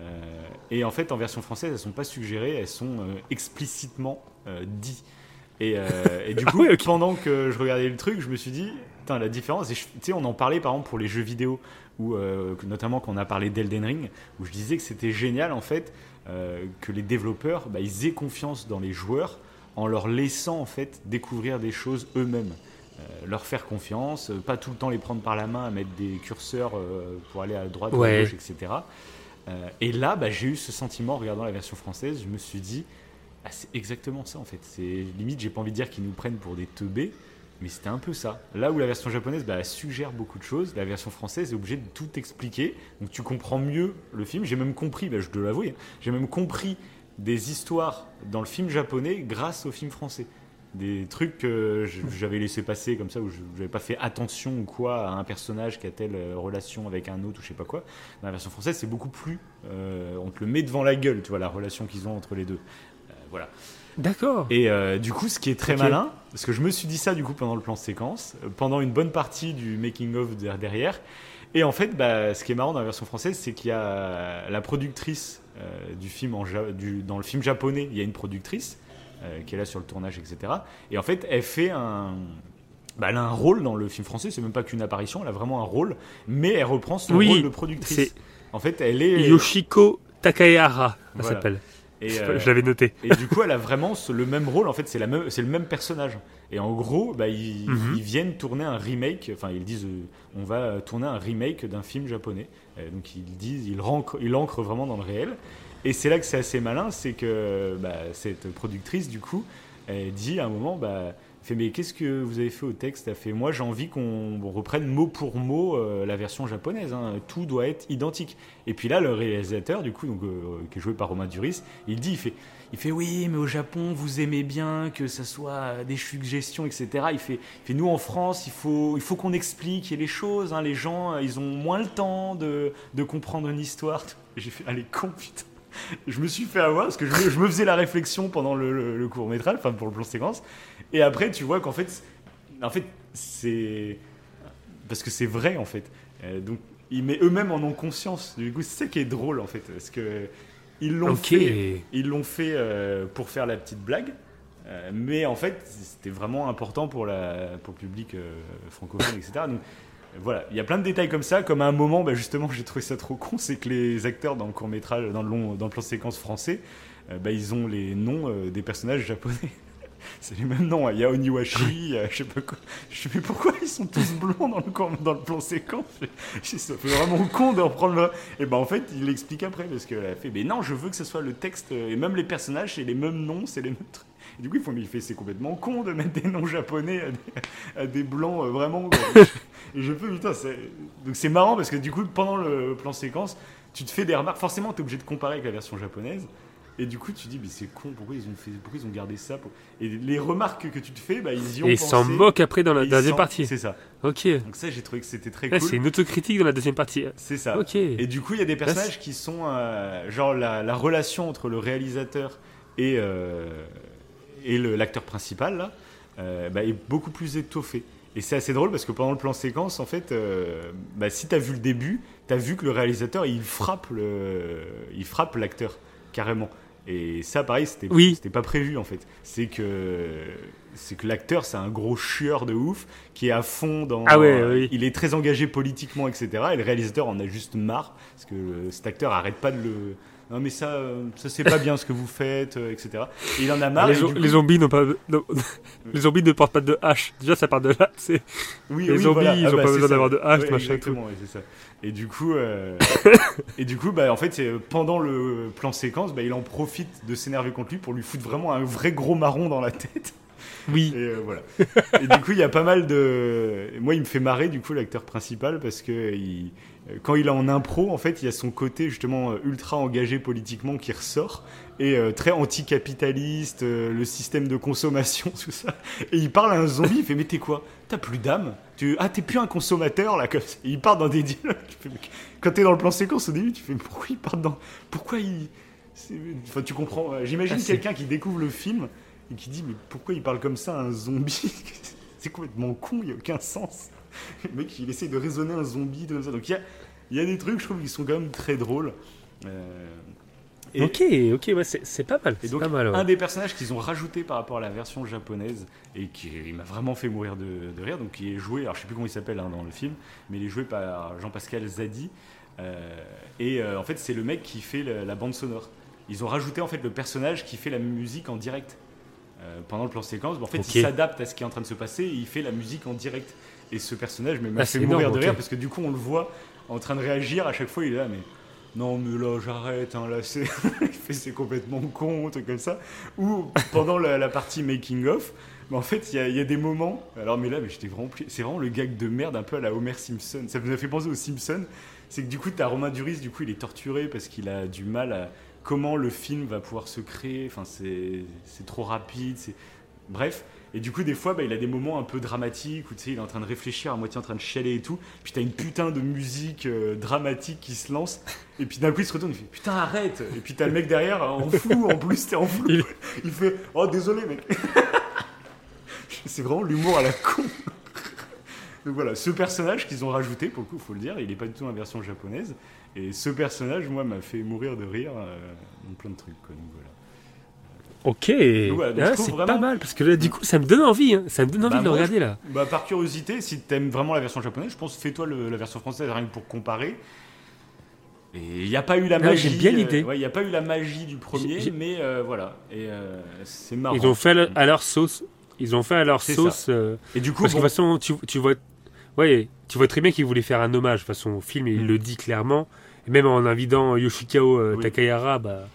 euh, et en fait en version française elles sont pas suggérées, elles sont euh, explicitement dites. Et, et du Ah coup, ok. pendant que je regardais le truc, je me suis dit, putain, la différence. Tu sais, on en parlait par exemple pour les jeux vidéo, notamment quand on a parlé d'Elden Ring, où je disais que c'était génial en fait que les développeurs, bah, ils aient confiance dans les joueurs en leur laissant en fait découvrir des choses eux-mêmes. Euh, leur faire confiance, euh, pas tout le temps les prendre par la main, à mettre des curseurs euh, pour aller à droite ou à Ouais. gauche, etc. Et là, bah, j'ai eu ce sentiment en regardant la version française. Je me suis dit, ah, c'est exactement ça en fait. C'est limite, j'ai pas envie de dire qu'ils nous prennent pour des teubés, mais c'était un peu ça. Là où la version japonaise, bah, elle suggère beaucoup de choses, la version française est obligée de tout expliquer, donc tu comprends mieux le film. J'ai même compris, bah, je dois l'avouer, hein, j'ai même compris des histoires dans le film japonais grâce au film français. Des trucs que j'avais laissé passer comme ça, où je n'avais pas fait attention ou quoi à un personnage qui a telle euh, relation avec un autre ou je sais pas quoi. Dans la version française, c'est beaucoup plus. euh, on te le met devant la gueule, tu vois, la relation qu'ils ont entre les deux. Euh, voilà. D'accord. Et euh, du coup, ce qui est très malin, parce que je me suis dit ça du coup pendant le plan séquence, pendant une bonne partie du making of der- derrière. Et en fait, bah, ce qui est marrant dans la version française, c'est qu'il y a la productrice du film en ja- du, dans le film japonais, il y a une productrice euh, qui est là sur le tournage, etc. Et en fait, elle fait un bah, elle a un rôle dans le film français, c'est même pas qu'une apparition, elle a vraiment un rôle, mais elle reprend son Oui, rôle de productrice. En fait, elle est. Yoshiko Takahara, elle Voilà. s'appelle. et, Je- euh, Je l'avais noté. et du coup, elle a vraiment ce- le même rôle. En fait, c'est le même personnage. Et en gros, bah, ils, Mhm. ils viennent tourner un remake. Enfin, ils disent, euh, on va tourner un remake d'un film japonais. Euh, donc ils disent, ils ils l'ancrent vraiment dans le réel. Et c'est là que c'est assez malin, c'est que bah, cette productrice, du coup, elle dit à un moment, bah, elle fait mais qu'est-ce que vous avez fait au texte? Moi j'ai envie qu'on reprenne mot pour mot euh, la version japonaise. hein. Tout doit être identique. Et puis là, le réalisateur, du coup, euh, qui est joué par Romain Duris, il dit, il fait, il fait oui, mais au Japon, vous aimez bien que ça soit des suggestions, etc. Il fait, il nous en France, il faut, il qu'on explique les choses. hein. Les gens, euh, ils ont moins le temps de, comprendre une histoire. J'ai fait, allez, con, putain. Je me suis fait avoir parce que je me, faisais la réflexion pendant le, court métrage, enfin pour le plan séquence. Et après, tu vois qu'en fait, en fait, c'est parce que c'est vrai en fait. Euh, donc, ils, mais eux-mêmes en ont conscience. Du coup, c'est ça qui est drôle en fait, parce que ils l'ont fait, ils l'ont fait euh, pour faire la petite blague. Euh, mais en fait, c'était vraiment important pour, la, pour le public francophone, etc. Donc voilà, il y a plein de détails comme ça. Comme à un moment, bah, justement, j'ai trouvé ça trop con, c'est que les acteurs dans le court métrage, dans le long, dans le plan séquence français, euh, bah, ils ont les noms euh, des personnages japonais. C'est les mêmes noms, hein. il y a Oniwashi, euh, je sais pas quoi. Je sais mais pourquoi ils sont tous blonds dans le, court- dans le plan séquence Ça fait vraiment con de reprendre le... Et ben en fait, il l'explique après parce qu'elle a fait, mais non, je veux que ce soit le texte, euh, et même les personnages, c'est les mêmes noms, c'est les mêmes trucs. Et du coup, ils font, mais il fait, c'est complètement con de mettre des noms japonais à des, à des blancs, euh, vraiment. et je peux, putain. Donc c'est marrant parce que du coup, pendant le plan séquence, tu te fais des remarques. Forcément, tu es obligé de comparer avec la version japonaise. Et du coup, tu dis, mais c'est con, pourquoi ils ont, fait, pourquoi ils ont gardé ça pour- Et les remarques que tu te fais, bah, ils y ont Et ils s'en moquent après dans la deuxième partie. C'est ça. Ok. Donc ça, j'ai trouvé que c'était très Là, cool. c'est une autocritique dans la deuxième partie. C'est ça. Ok. Et du coup, il y a des personnages qui sont euh, genre la, la relation entre le réalisateur et euh, et l'acteur principal là, euh, bah, est beaucoup plus étoffée. Et c'est assez drôle parce que pendant le plan séquence, en fait, euh, bah, si t'as vu le début, t'as vu que le réalisateur il frappe le, il frappe l'acteur carrément. Et ça, pareil, c'était Oui. pas prévu en fait. C'est que c'est que l'acteur, c'est un gros chieur de ouf qui est à fond dans. Ah ouais, oui. Il est très engagé politiquement, etc. Et le réalisateur en a juste marre parce que cet acteur arrête pas de le. Non mais ça, euh, ça c'est pas bien ce que vous faites, euh, etc. Et il en a marre. les, zo- coup- zombies n'ont pas. non, les zombies ne portent pas de hache. Déjà, ça part de là. C'est. Oui, Les oui, zombies, voilà. ils Ah ont bah, pas besoin d'avoir de hache, Ouais, machin, Exactement, ouais, c'est ça. Et du coup, euh, et du coup, bah, en fait, pendant le plan séquence, bah, il en profite de s'énerver contre lui pour lui foutre vraiment un vrai gros marron dans la tête. Oui. Et euh, voilà. Et du coup, il y a pas mal de. Moi, il me fait marrer, du coup, l'acteur principal, parce que il- quand il est en impro, en fait, il y a son côté justement euh, ultra engagé politiquement qui ressort et euh, très anticapitaliste, euh, le système de consommation, tout ça. Et il parle à un zombie, il fait Mais t'es quoi? T'as plus d'âme? Tu... Ah, t'es plus un consommateur là comme ça. Et il part dans des fais, Mais Quand t'es dans le plan séquence au début, tu fais Pourquoi il part dans. Pourquoi il. Enfin, tu comprends. J'imagine Ah, quelqu'un qui découvre le film et qui dit Mais pourquoi il parle comme ça à un zombie? C'est complètement con, il n'y a aucun sens. Le mec, il essaie de raisonner un zombie comme ça. Donc il y a, il y a des trucs, je trouve, qui sont quand même très drôles. Euh, et- Ok, ok, ouais, c'est pas mal. et C'est donc, pas mal. ouais. un des personnages qu'ils ont rajouté par rapport à la version japonaise et qui il m'a vraiment fait mourir de, de rire, donc qui est joué, alors je sais plus comment il s'appelle hein, dans le film, mais il est joué par Jean-Pascal Zadi. euh, et euh, en fait, c'est le mec qui fait le- la bande sonore. Ils ont rajouté en fait le personnage qui fait la musique en direct euh, pendant le plan séquence. En fait, il s'adapte à ce qui est en train de se passer et il fait la musique en direct. Et ce personnage m'a Ah, fait mourir énorme, de rire parce que du coup, on le voit en train de réagir. À chaque fois, il est là, mais non, mais là, j'arrête. hein, là, c'est complètement con, truc comme ça. Ou pendant la, la partie making of. Mais en fait, il y, a- y a des moments. Alors, mais là, mais j'étais vraiment. C'est vraiment le gag de merde, un peu à la Homer Simpson. Ça me fait penser aux Simpsons. C'est que du coup, t'as Romain Duris, du coup, il est torturé parce qu'il a du mal à. Comment le film va pouvoir se créer. Enfin, c'est trop rapide. Bref. Et du coup, des fois, bah, il a des moments un peu dramatiques où tu sais, il est en train de réfléchir, à moitié en train de chialer et tout. Puis t'as une putain de musique euh, dramatique qui se lance. Et puis d'un coup, il se retourne, il fait putain, arrête. Et puis t'as le mec derrière en flou, en plus, t'es en flou. Il- Il fait oh, désolé, mec. C'est vraiment l'humour à la con. Donc voilà, ce personnage qu'ils ont rajouté, pour le coup, faut le dire, il est pas du tout dans la version japonaise. Et ce personnage, moi, m'a fait mourir de rire euh, dans plein de trucs. Quoi. Donc voilà. Ok. Ah, trouve c'est vraiment- pas mal parce que là, du coup, ça me donne envie. hein. Ça me donne envie Bah, de le regarder là. Bah, par curiosité, si t'aimes vraiment la version japonaise, je pense fais-toi la version française rien que pour comparer. Et il n'y a pas eu la Ah, magie. j'aime bien euh, l'idée. ouais, il n'y a pas eu la magie du premier, J'ai- mais euh, voilà. Et euh, c'est marrant. Ils ont fait à leur- à leur sauce. Ils ont fait à leur sauce. euh, Et du coup, parce que de toute façon, tu, tu vois, ouais, tu vois très bien qu'ils voulaient faire un hommage. De toute façon, au film, il Mm. le dit clairement. Et même en invitant Yoshikao euh, Oui. Takayara, bah,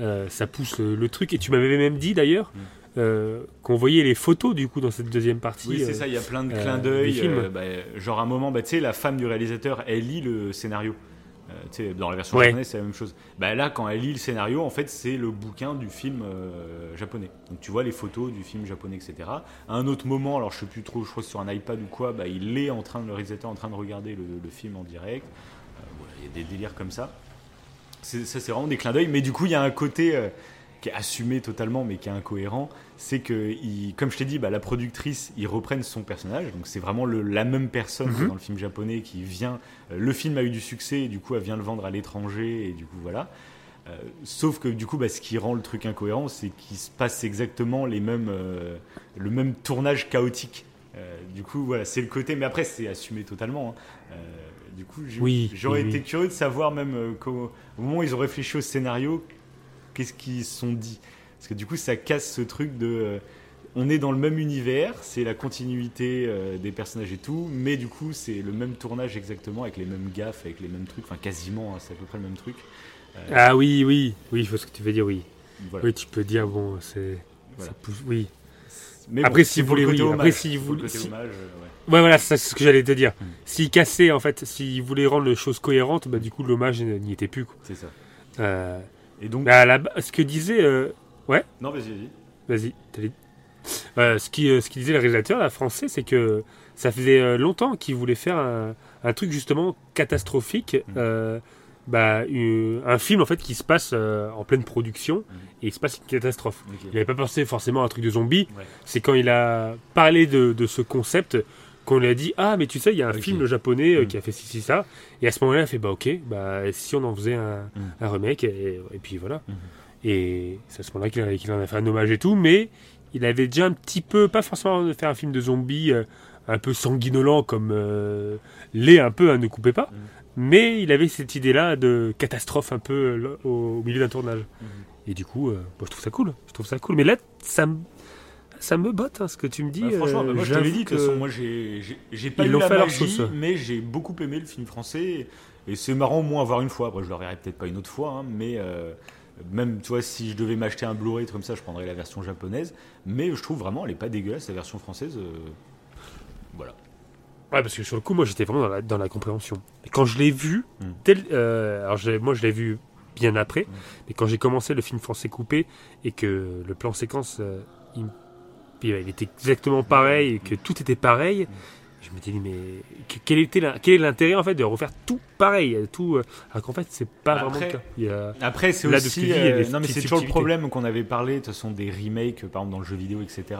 euh, ça pousse euh, le truc. Et tu m'avais même dit d'ailleurs Mm. euh, qu'on voyait les photos du coup dans cette deuxième partie. oui, c'est euh, ça, il y a plein de euh, clins d'œil. euh, bah, genre, à un moment, bah, tu sais, la femme du réalisateur, elle lit le scénario. Euh, dans la version Ouais. japonaise, c'est la même chose. Bah, là, quand elle lit le scénario, en fait, c'est le bouquin du film euh, japonais. Donc, tu vois les photos du film japonais, etc. À un autre moment, alors je sais plus trop, je crois que sur un iPad ou quoi, bah, il est en train, de- le réalisateur en train de regarder le, le film en direct. Y a des délires comme ça. Ça, c'est vraiment des clins d'œil. Mais du coup, il y a un côté euh, qui est assumé totalement, mais qui est incohérent. C'est que, il- comme je t'ai dit, bah, la productrice, ils reprennent son personnage. Donc, c'est vraiment le- la même personne que Mhm. dans le film japonais qui vient. euh, le film a eu du succès, et du coup, elle vient le vendre à l'étranger, et du coup, voilà. Euh, sauf que du coup, bah, ce qui rend le truc incohérent, c'est qu'il se passe exactement les mêmes, euh, le même tournage chaotique. Euh, du coup, voilà, c'est le côté. Mais après, c'est assumé totalement. hein. Euh, du coup, Oui, j'aurais oui, été oui. curieux de savoir même euh, au moment où ils ont réfléchi au scénario, qu'est-ce qu'ils se sont dit? Parce que du coup, ça casse ce truc de. on est dans le même univers, c'est la continuité des personnages et tout, mais du coup, c'est le même tournage exactement, avec les mêmes gaffes, avec les mêmes trucs, enfin quasiment, hein, c'est à peu près le même truc. Ah oui, oui, oui, je vois ce que tu veux dire. Oui, Voilà. oui, tu peux dire bon, c'est. Voilà. ça pousse- oui. Mais Après, c'est si vous voulez, après, si vous- le côté si- hommage, ouais. Ouais, voilà, c'est ce que j'allais te dire. Mm. S'il cassait, en fait, s'il voulait rendre les choses cohérentes, bah, du coup, l'hommage n'y était plus. C'est ça. Euh, Et donc, mais à la ba- ce que disait. euh, non, vas-y, vas-y. Vas-y, Euh, ce, qui, euh, ce qui disait le réalisateur, là, français, c'est que ça faisait euh, longtemps qu'il voulait faire un, un truc justement catastrophique. Mm. Bah, un film en fait qui se passe euh, en pleine production et il se passe une catastrophe. Il n'avait pas pensé forcément à un truc de zombie. Ouais. C'est quand il a parlé de, de ce concept qu'on lui a dit Ah, mais tu sais, il y a un film japonais euh, Mm. qui a fait ci, ci, ça. Et à ce moment-là, il a fait Bah, ok, bah, si on en faisait un, Mm. un remake, et, et puis voilà. Mhm. Et c'est à ce moment-là qu'il en a fait un hommage et tout, mais il avait déjà un petit peu, pas forcément de faire un film de zombies euh, un peu sanguinolent comme euh, l'est un peu un Ne coupez pas. Mais il avait cette idée-là de catastrophe un peu euh, au, milieu d'un tournage. Mhm. Et du coup, euh, je trouve ça cool. Je trouve ça cool. Mais là, ça me, ça me botte hein, ce que tu me dis. Bah, franchement, euh, bah, moi je t'avais dit, que- moi j'ai pas eu la fait magie, mais j'ai beaucoup aimé le film français. Et c'est marrant au moins à voir une fois. Après, je le reverrai peut-être pas une autre fois, hein, mais euh, même, tu vois, si je devais m'acheter un Blu-ray, comme ça, je prendrais la version japonaise. Mais je trouve vraiment, elle est pas dégueulasse, la version française. euh, Voilà. Ouais, parce que sur le coup, moi, j'étais vraiment dans la, dans la compréhension. Et quand je l'ai vu, Mm. tel, euh, alors moi, je l'ai vu bien après, Mm. mais quand j'ai commencé le film français coupé et que le plan séquence, euh, il, était exactement pareil et que tout était pareil, je me dit mais que- quel était quel est l'intérêt en fait de refaire tout pareil, tout, euh, alors qu'en fait, c'est pas Après- vraiment le cas. Il y a- Après, c'est aussi. a euh, non, mais c'est toujours le problème qu'on avait parlé, de toute façon, des remakes, par exemple, dans le jeu vidéo, etc.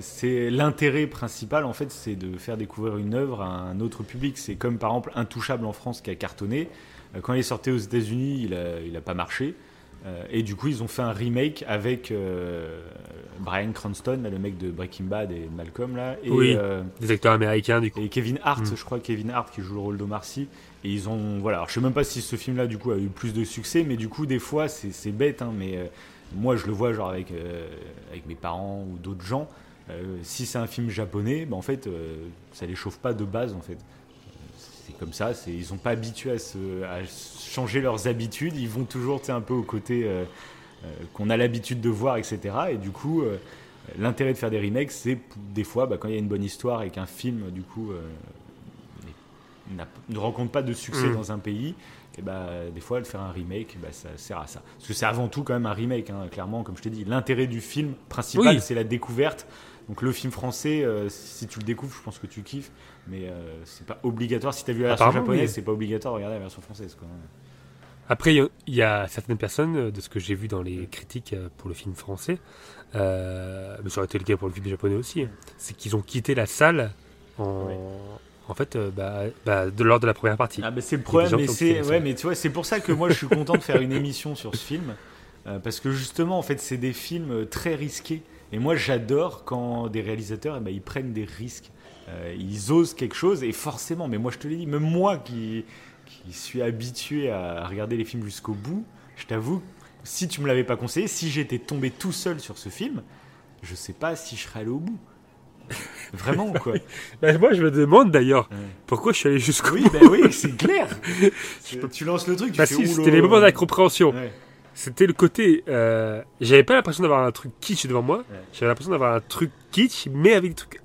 C'est l'intérêt principal, en fait, c'est de faire découvrir une œuvre à un autre public. C'est comme, par exemple, Intouchable en France qui a cartonné. Euh, Quand il est sorti aux États-Unis, il a, il a pas marché. Euh, et du coup, ils ont fait un remake avec euh, Brian Cranston, là, le mec de Breaking Bad et Malcolm, là. Et, Oui. euh, des acteurs américains du coup. et Kevin Hart, Mm. je crois Kevin Hart qui joue le rôle d'Omar Sy. Et ils ont, voilà, alors je sais même pas si ce film-là du coup a eu plus de succès, mais du coup des fois c'est bête, hein, mais euh, moi je le vois genre avec avec mes parents ou d'autres gens. Euh, si c'est un film japonais, bah, en fait euh, ça les chauffe pas de base en fait. C'est comme ça, c'est ils sont pas habitués à, se, à changer leurs habitudes, ils vont toujours un peu au côté euh, qu'on a l'habitude de voir, etc. Et du coup. L'intérêt de faire des remakes, c'est des fois, bah, quand il y a une bonne histoire et qu'un film, du coup, ne rencontre pas de succès Mm. dans un pays, et bah, des fois, de faire un remake, bah, ça sert à ça. Parce que c'est avant tout quand même un remake, hein, clairement, comme je t'ai dit. L'intérêt du film principal, Oui. c'est la découverte. Donc le film français, euh, si tu le découvres, je pense que tu kiffes, mais euh, c'est pas obligatoire. Si tu as vu la version japonaise, oui. c'est pas obligatoire de regarder la version française. Quoi. Après, il y a- il y, a certaines personnes, euh, de ce que j'ai vu dans les critiques euh, pour le film français, euh, mais ça aurait été le cas pour le film japonais aussi, hein, c'est qu'ils ont quitté la salle en, fait, euh, bah, bah, de, lors de la première partie. Ah bah c'est le problème, mais c'est kiffé ça. ouais, mais tu vois, c'est pour ça que moi je suis content de faire une émission sur ce film euh, parce que justement en fait c'est des films très risqués et moi j'adore quand des réalisateurs eh ben, ils prennent des risques, Euh, ils osent quelque chose et forcément, mais moi je te l'ai dit, même moi qui qui suis habitué à regarder les films jusqu'au bout, je t'avoue, si tu me l'avais pas conseillé, si j'étais tombé tout seul sur ce film, je sais pas si je serais allé au bout. Vraiment quoi. Bah, moi, je me demande d'ailleurs Ouais. pourquoi je suis allé jusqu'au Oui, bout? ben oui, c'est clair. Tu lances le truc, tu Bah fais si, c'était les moments d'incompréhension. Ouais. C'était le côté. euh, J'avais pas l'impression d'avoir un truc kitsch devant moi. Ouais. J'avais l'impression d'avoir un truc kitsch, mais avec des trucs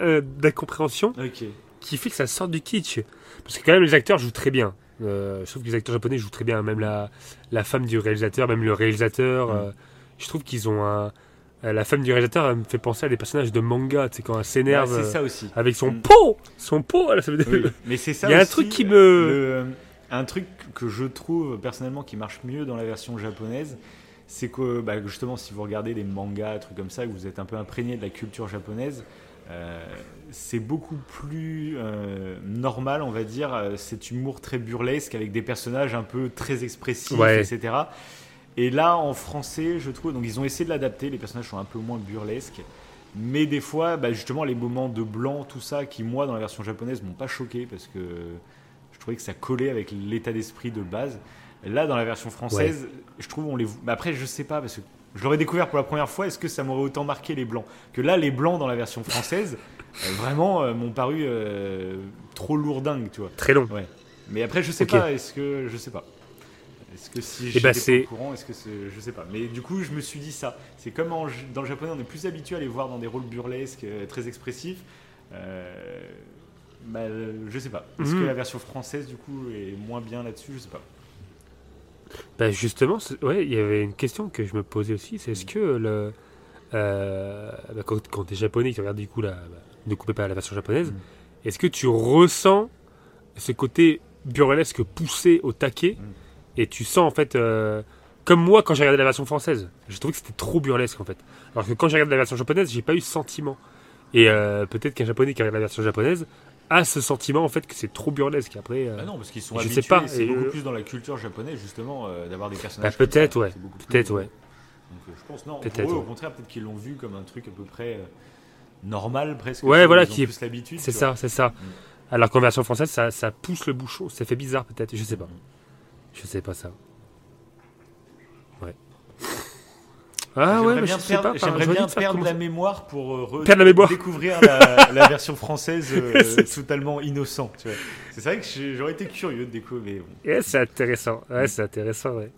euh, d'incompréhension Ok. qui fait que ça sort du kitsch. Parce que quand même, les acteurs jouent très bien. Euh, je trouve que les acteurs japonais jouent très bien. Même la, la femme du réalisateur, même le réalisateur. Mm. euh, je trouve qu'ils ont un. La femme du réalisateur elle me fait penser à des personnages de manga, tu sais, quand elle s'énerve Ouais, c'est ça aussi. avec son Mm. pot Son pot, là, ça veut dire. Oui, mais c'est ça Il y a un truc qui me- le- un truc que je trouve personnellement qui marche mieux dans la version japonaise, c'est que bah, justement, si vous regardez des mangas, trucs comme ça, que vous êtes un peu imprégné de la culture japonaise, euh, c'est beaucoup plus euh, normal, on va dire, euh, cet humour très burlesque avec des personnages un peu très expressifs, Ouais. etc. Et là, en français, je trouve, donc ils ont essayé de l'adapter, les personnages sont un peu moins burlesques. Mais des fois, bah, justement, les moments de blanc, tout ça, qui moi, dans la version japonaise, m'ont pas choqué parce que trouvais que ça collait avec l'état d'esprit de base. Là, dans la version française, je trouve on les. après, je sais pas parce que je l'aurais découvert pour la première fois. Est-ce que ça m'aurait autant marqué les blancs? Que là, les blancs dans la version française, euh, vraiment, euh, m'ont paru euh, trop lourdingues, tu vois. Très long. Ouais. Mais après, je sais pas. Est-ce que je sais pas. Est-ce que si Eh j'étais ben, pas au courant, est-ce que je sais pas. Mais du coup, je me suis dit ça. C'est comme en- dans le japonais, on est plus habitué à les voir dans des rôles burlesques, euh, très expressifs. Euh, bah, euh, je sais pas. Est-ce que la version française du coup est moins bien là-dessus? Je sais pas. Bah justement, ouais, il y avait une question que je me posais aussi, c'est est-ce que le euh, bah, quand, quand t'es japonais, que tu regardes du coup la, bah, ne coupez pas la version japonaise, Mm. est-ce que tu ressens ce côté burlesque poussé au taquet et tu sens en fait euh, comme moi quand j'ai regardé la version française, j'ai trouvé que c'était trop burlesque en fait. Alors que quand j'ai regardé la version japonaise, j'ai pas eu ce sentiment. Et euh, peut-être qu'un japonais qui regarde la version japonaise a ce sentiment en fait que c'est trop burlesque. Après, euh, Ah non, parce qu'ils sont je habitués. sais pas, C'est beaucoup euh, plus dans la culture japonaise justement euh, d'avoir des bah, personnages. comme peut-être ouais, peut-être ouais. Donc, euh, je pense non. Peut-être, Pour eux, au contraire, peut-être qu'ils l'ont vu comme un truc à peu près normal presque. Ouais, voilà, qui est- plus l'habitude. C'est ça, c'est ça. Alors qu'en version française, ça, ça pousse le bouchon. Ça fait bizarre peut-être, je sais pas. Je sais pas ça. Ah ouais, J'aimerais mais bien je sais perdre, pas. j'aimerais bien la mémoire pour Perdre la mémoire. découvrir la, la version française euh, totalement innocent. C'est vrai que j'aurais été curieux de découvrir. bon. Ouais, c'est intéressant. Ouais, c'est intéressant, ouais.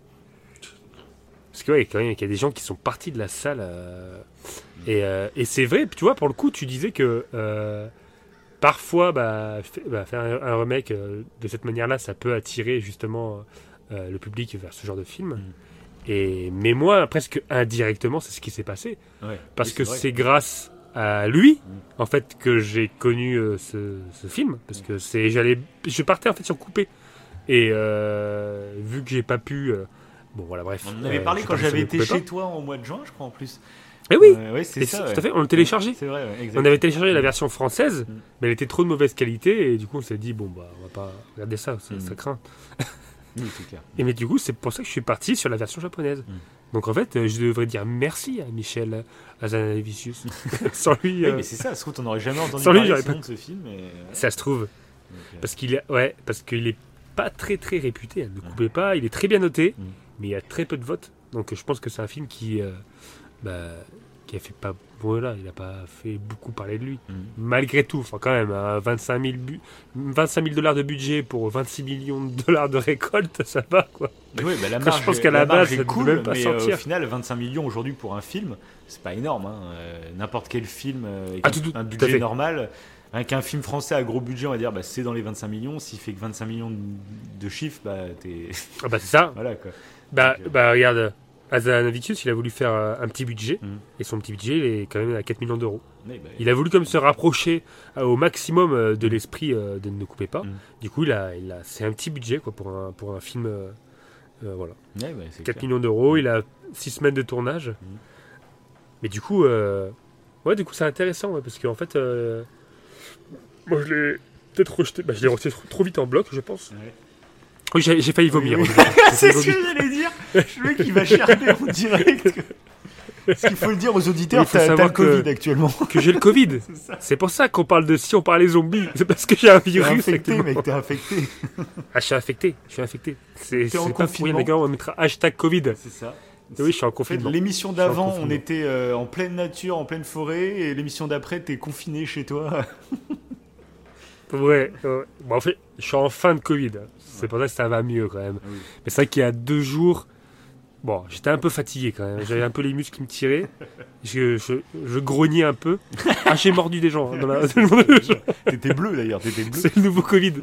Parce que ouais, quand même, il y a des gens qui sont partis de la salle. euh, Et, euh, et c'est vrai, tu vois, pour le coup, tu disais que euh, parfois, bah, bah, faire un, un remake de cette manière-là, ça peut attirer justement le public vers ce genre de film. Mm. Et, mais moi, presque indirectement, c'est ce qui s'est passé. Ouais. Parce Oui, que c'est grâce à lui, Mm. en fait, que j'ai connu euh, ce, ce film. Parce que c'est, j'allais, je partais en fait sur coupé. Et euh, vu que j'ai pas pu, euh, bon voilà, bref. On en avait euh, parlé quand j'avais été chez toi au mois de juin, je crois en plus. Eh oui, ouais, c'est ça. tout à fait. On le téléchargeait. C'est vrai. On avait téléchargé la version française, Mm. mais elle était trop de mauvaise qualité et du coup on s'est dit bon bah on va pas regarder ça, ça, Mm. ça craint. Oui, c'est clair. Et mais du coup c'est pour ça que je suis parti sur la version japonaise. Mm. Donc en fait euh, je devrais dire merci à Michel Azanavicius. Sans lui, Oui, euh, mais c'est ça. Ça se trouve, t'en aurais jamais entendu Sans lui, parler pas- de ce film. Et... ça se trouve. euh, Parce qu'il est, ouais, parce qu'il est pas très très réputé. hein, Ne coupez pas. Il est très bien noté, Mm. mais il y a très peu de votes. Donc je pense que c'est un film qui, euh, bah, qui a fait pas, voilà, il a pas fait beaucoup parler de lui. mm. Malgré tout, enfin quand même, hein, 25 000 bu- 25 000 dollars de budget pour 26 millions de dollars de récolte, ça va quoi. Ouais, bah, la marge, je pense qu'à la base, est ça devait cool, même pas mais euh, au sortir. final, 25 millions aujourd'hui pour un film, c'est pas énorme. hein. Euh, N'importe quel film euh, avec Ah, un- tout- tout- un budget normal, avec un film français à gros budget, on va dire, bah, c'est dans les 25 millions. S'il fait que 25 millions de, de chiffres, bah, t'es. Ah bah c'est ça. voilà quoi. Bah, Donc, euh, bah regarde, Azanavicius, il a voulu faire euh, un petit budget, Mm. et son petit budget, il est quand même à 4 millions d'euros. Ouais, bah, Il a voulu comme se rapprocher euh, au maximum euh, de l'esprit euh, de Ne coupez pas. Mm. Du coup, il a, il a, c'est un petit budget quoi, pour, un, pour un film. euh, voilà. ouais, bah, c'est 4 clair. millions d'euros, il a 6 semaines de tournage. Mais du coup, euh, ouais, du coup, c'est intéressant ouais, parce qu'en fait, euh, moi je l'ai peut-être rejeté. Bah, je l'ai rejeté trop, trop vite en bloc, je pense. Ouais. Oui, j'ai, failli vomir. Oui, oui. C'est ce que j'allais dire. Je veux qu'il va chercher en direct. Parce qu'il faut le dire aux auditeurs, il t'as le Covid que- actuellement. que j'ai le Covid. C'est pour ça qu'on parle de si on parlait zombies. C'est parce que j'ai un T'es virus. infecté, actuellement. mec, t'es infecté. Ah, je suis infecté. Je suis infecté. C'est, pas confinement. les gars. On mettra hashtag Covid. C'est ça. Oui, je suis en confinement. l'émission d'avant, on était euh, en pleine nature, en pleine forêt, et l'émission d'après, t'es confiné chez toi. Ouais, ouais. Bon, en fait, je suis en fin de Covid. C'est pour ça que ça va mieux quand même. Oui. Mais c'est vrai qu'il y a deux jours, bon, j'étais un peu fatigué quand même. J'avais un peu les muscles qui me tiraient. Je, je, je grognais un peu. Ah, j'ai mordu des gens. hein, la- T'étais bleu d'ailleurs. C'est le nouveau Covid.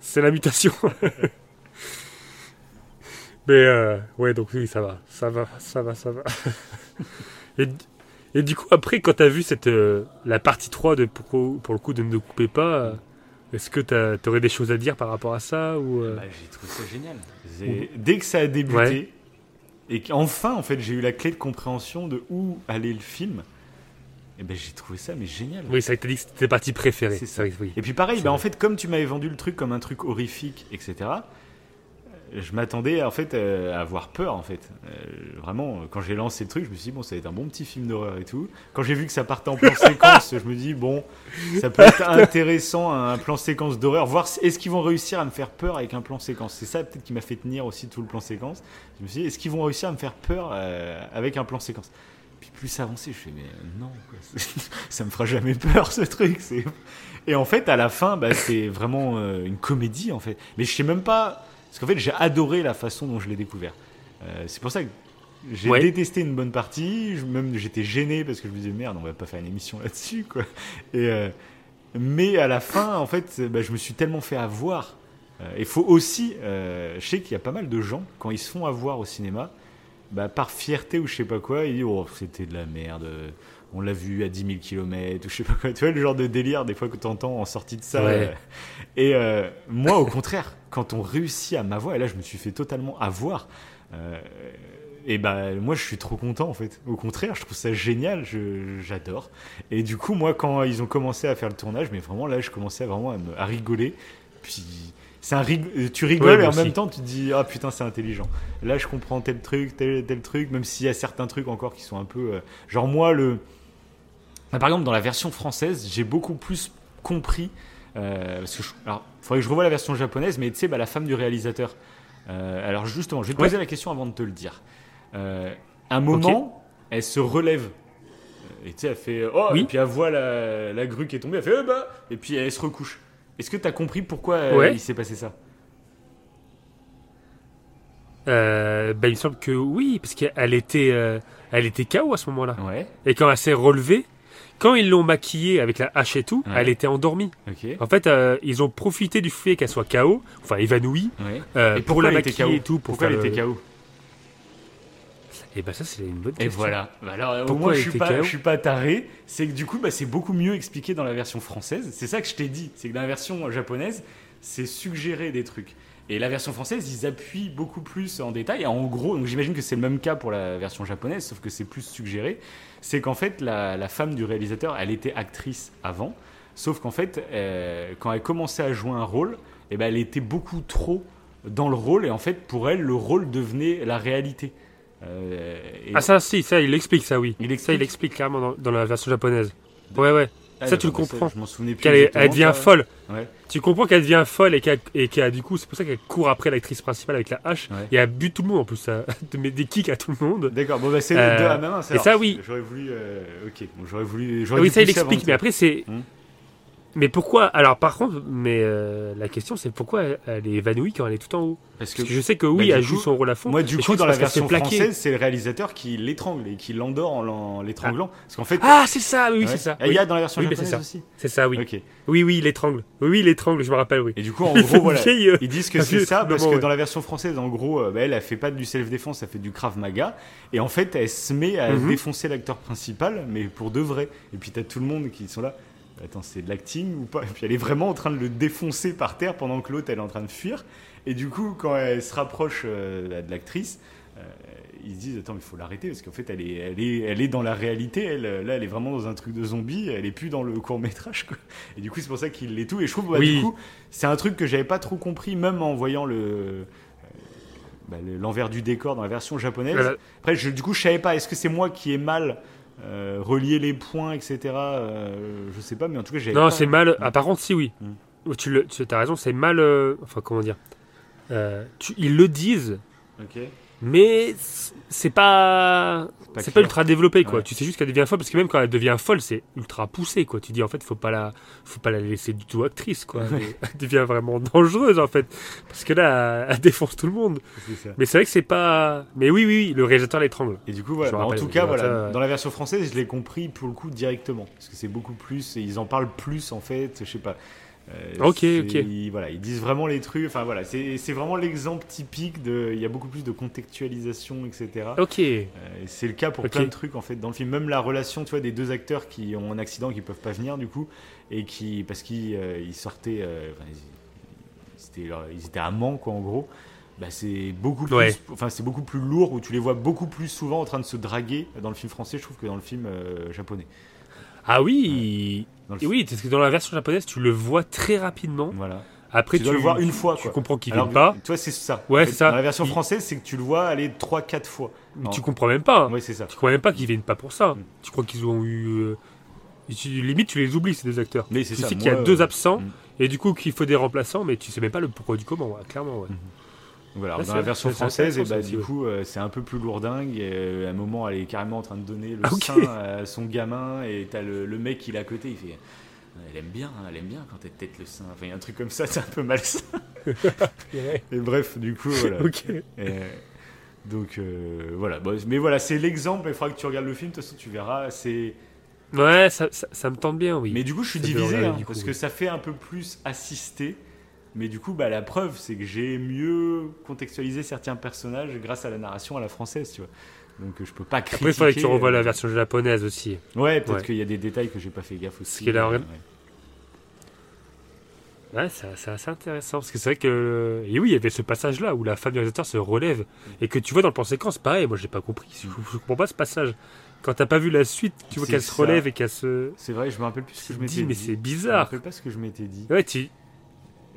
C'est la mutation. Mais euh, ouais, donc oui, ça va. Ça va, ça va, ça va. Et, et du coup, après, quand t'as vu cette, euh, la partie 3 de pour, pour le coup de Ne coupez pas, euh, est-ce que t'as- t'aurais des choses à dire par rapport à ça ou euh, Bah, j'ai trouvé ça génial. Dès que ça a débuté, Ouais. et qu'enfin, en fait, j'ai eu la clé de compréhension de où allait le film, et ben j'ai trouvé ça mais génial. Oui, que t'as dit que c'était tes parties préférées. Que oui. Et puis pareil, bah, en fait, comme tu m'avais vendu le truc comme un truc horrifique, etc., je m'attendais en fait euh, à avoir peur en fait. Euh, vraiment, quand j'ai lancé le truc, je me suis dit bon, ça va être un bon petit film d'horreur et tout. Quand j'ai vu que ça partait en plan séquence, je me dis bon, ça peut être intéressant un plan séquence d'horreur. Voir est-ce qu'ils vont réussir à me faire peur avec un plan séquence. C'est ça peut-être qui m'a fait tenir aussi tout le plan séquence. Je me suis dit est-ce qu'ils vont réussir à me faire peur euh, avec un plan séquence? Puis plus ça avançait, je fais mais non, quoi. ça me fera jamais peur ce truc. Et en fait, à la fin, bah, c'est vraiment euh, une comédie, en fait. Mais je sais même pas Parce qu'en fait, j'ai adoré la façon dont je l'ai découvert. Euh, c'est pour ça que j'ai Ouais. détesté une bonne partie. Je- même j'étais gêné parce que je me disais merde, on va pas faire une émission là-dessus, quoi. Et euh, mais à la fin, en fait, bah, je me suis tellement fait avoir. Euh, Il faut aussi, euh, je sais qu'il y a pas mal de gens quand ils se font avoir au cinéma, bah, par fierté ou je sais pas quoi, ils disent oh c'était de la merde. euh, On l'a vu à 10 000 km ou je sais pas quoi. Tu vois le genre de délire des fois que tu entends en sortie de ça. Ouais. euh, et euh, moi, au contraire, quand on réussit à m'avoir, et là, je me suis fait totalement avoir. euh, et ben moi, je suis trop content en fait. Au contraire, je trouve ça génial. J'adore. Et du coup, moi, quand ils ont commencé à faire le tournage, mais vraiment là, je commençais vraiment à, me- à rigoler. Puis c'est un rig- tu rigoles Ouais, et en même temps, tu te dis ah putain, c'est intelligent. Là, je comprends tel truc, tel, tel truc, même s'il y a certains trucs encore qui sont un peu euh, genre moi le ah, Par exemple, dans la version française, j'ai beaucoup plus compris. euh, parce que je, alors, faudrait que je revoie la version japonaise, mais tu sais, bah, la femme du réalisateur. Euh, alors justement, je vais te Ouais. poser la question avant de te le dire. Euh, un moment, elle se relève. Euh, Et tu sais, elle fait oh, Oui. et puis elle voit la, la grue qui est tombée, elle fait eh bah, et puis elle se recouche. Est-ce que tu as compris pourquoi euh, Ouais. il s'est passé ça? Euh, bah, il me semble que oui, parce qu'elle était, elle était KO à ce moment-là. Ouais, Et quand elle s'est relevée, quand ils l'ont maquillée avec la hache et tout, Ouais. elle était endormie. En fait, euh, ils ont profité du fait qu'elle soit KO, enfin évanouie, Ouais. euh, Et pour la maquiller et tout. Pour Pourquoi elle était KO Et bah ça, c'est une bonne Et question. voilà. Bah alors, Pourquoi elle je suis pas, je suis pas taré. C'est que du coup, bah, c'est beaucoup mieux expliqué dans la version française. C'est ça que je t'ai dit. C'est que dans la version japonaise, c'est suggéré des trucs. Et la version française, ils appuient beaucoup plus en détail. Et en gros, donc j'imagine que c'est le même cas pour la version japonaise, sauf que c'est plus suggéré. C'est qu'en fait, la, la femme du réalisateur, elle était actrice avant. Sauf qu'en fait, euh, quand elle commençait à jouer un rôle, eh ben, elle était beaucoup trop dans le rôle. Et en fait, pour elle, le rôle devenait la réalité. Euh, et- Ah ça, si, ça, il explique ça, oui. Il Ça, explique il explique clairement dans, dans la version japonaise. Ouais, ouais. Ah, ça, tu le comprends. Je m'en souvenais plus. Elle devient ça. folle. Ouais. Tu comprends qu'elle devient folle et qu'elle, qu'elle- du coup, c'est pour ça qu'elle court après l'actrice principale avec la hache. Ouais. Et elle bute tout le monde en plus. Elle te met des kicks à tout le monde. D'accord, bon bah c'est Euh, de à ma main. et ça, oui. J'aurais voulu. euh, ok, bon, j'aurais voulu. Ah oui, ça, il explique. Mais après, c'est. Hmm. Mais pourquoi Alors, par contre, mais euh, la question, c'est pourquoi elle, est évanouie quand elle est tout en haut? Parce que Parce que je sais que oui, Bah, elle joue coup, son rôle à fond. moi, du coup, dans la version française, c'est le réalisateur qui l'étrangle et qui l'endort en l'étranglant. Parce qu'en fait. Ah, c'est ça, oui, ouais. c'est ça. Il y a dans la version Oui, japonaise ça. aussi. C'est ça, oui. Ok. Oui, oui, il l'étrangle. Oui, il l'étrangle, je me rappelle, oui. Et du coup, en gros, voilà. euh, Ils disent que c'est ça parce que dans la version française, en gros, euh, bah, elle, elle fait pas du self-défense, elle fait du Krav Maga. Et en fait, elle se met à Mhm. défoncer l'acteur principal, mais pour de vrai. Et puis, t'as tout le monde qui sont là. Attends, c'est de l'acting ou pas? Et puis, elle est vraiment en train de le défoncer par terre pendant que l'autre, elle est en train de fuir. Et du coup, quand elle se rapproche euh, de l'actrice, euh, ils se disent Attends, mais il faut l'arrêter parce qu'en fait, elle est, elle, est, elle est dans la réalité. Elle, là, elle est vraiment dans un truc de zombie. Elle est plus dans le court-métrage. quoi. Et du coup, c'est pour ça qu'il l'est tout. Et je trouve, bah, Oui. du coup, c'est un truc que j'avais pas trop compris, même en voyant le. euh, bah, le- l'envers du décor dans la version japonaise. Après, je, du coup, je savais pas. Est-ce que c'est moi qui ai mal euh, relié les points, etc. euh, je sais pas, mais en tout cas, j'avais Non, c'est mal. Ah, par contre, si, oui. Mm. Tu, le, tu as raison, c'est mal. euh, Enfin, comment dire Euh, tu- Ils le disent, Ok. Mais c'est pas. C'est pas ultra développé, quoi. Ouais. Tu sais juste qu'elle devient folle, parce que même quand elle devient folle, c'est ultra poussé, quoi. Tu dis, en fait, faut pas la, faut pas la laisser du tout actrice, quoi. Elle, elle devient vraiment dangereuse, en fait. Parce que là, elle, défonce tout le monde. Mais c'est vrai que c'est pas. Mais oui, oui, oui, le réalisateur l'étrangle. Et du coup, voilà. Bah, en tout cas, voilà. Dans la version française, je l'ai compris pour le coup directement, parce que c'est beaucoup plus. et Ils en parlent plus en fait. Je sais pas. Euh, Ok, ok. Ils, voilà, ils disent vraiment les trucs. Enfin voilà, c'est vraiment l'exemple typique de. Il y a beaucoup plus de contextualisation, etc. Ok. Euh, c'est le cas pour plein de trucs en fait dans le film. Même la relation, tu vois, des deux acteurs qui ont un accident, qui peuvent pas venir du coup, et qui parce qu'ils euh, sortaient, enfin, ils, étaient, ils étaient amants quoi en gros. Bah, c'est beaucoup plus, Ouais. enfin c'est beaucoup plus lourd où tu les vois beaucoup plus souvent en train de se draguer dans le film français, je trouve que dans le film euh, japonais. Ah oui. Dans le Et oui, parce que dans la version japonaise, tu le vois très rapidement. Voilà. Après, tu dois le voir une fois Tu quoi. comprends qu'il vient pas. Toi c'est ça. Ouais, En fait, c'est ça. Dans la version Il- française, c'est que tu le vois aller 3-4 fois. Mais tu comprends même pas. Ouais c'est ça. Tu crois même pas qu'ils viennent pas pour ça. Mm. Tu crois qu'ils ont eu. euh, tu- limite, tu les oublies, ces deux acteurs. Mais c'est Tu ça. sais qu'il y a deux euh, absents mm. et du coup qu'il faut des remplaçants, mais tu sais même pas le pourquoi du comment, ouais, clairement. ouais. Voilà, Là, dans la version française, et bah, ça du coup, euh, c'est un peu plus lourdingue. Et, euh, à un moment, elle est carrément en train de donner le Ah, ok. sein à son gamin, et t'as le, le mec qui est à côté, il fait Elle aime bien, hein, elle aime bien quand elle tête le sein. Enfin, il y a un truc comme ça, c'est un peu malsain. Et bref, du coup, voilà. Et, donc euh, voilà, Bon, mais voilà, c'est l'exemple. Il faudra que tu regardes le film, de toute façon tu verras. C'est. Ouais, ça, ça, ça me tente bien, oui. Mais du coup, je suis Ça divisé hein, coup, parce oui. que ça fait un peu plus assisté. Mais du coup, bah, la preuve, c'est que j'ai mieux contextualisé certains personnages grâce à la narration à la française, tu vois. Donc euh, je peux pas critiquer. Après, il faudrait que tu revoies euh, la version japonaise aussi. Ouais, peut-être Ouais. qu'il y a des détails que j'ai pas fait gaffe aussi. euh, ouais. Ouais, c'est assez intéressant. Parce que c'est vrai que. Et oui, il y avait ce passage-là où la femme du réalisateur se relève. Et que tu vois dans le plan séquence, pareil, moi j'ai pas compris. Je, je comprends pas ce passage. Quand t'as pas vu la suite, tu vois qu'elle se relève et qu'elle se. C'est vrai, je me rappelle plus ce que je m'étais dit. mais c'est Je me bizarre. rappelle pas ce que je m'étais dit. Ouais, tu.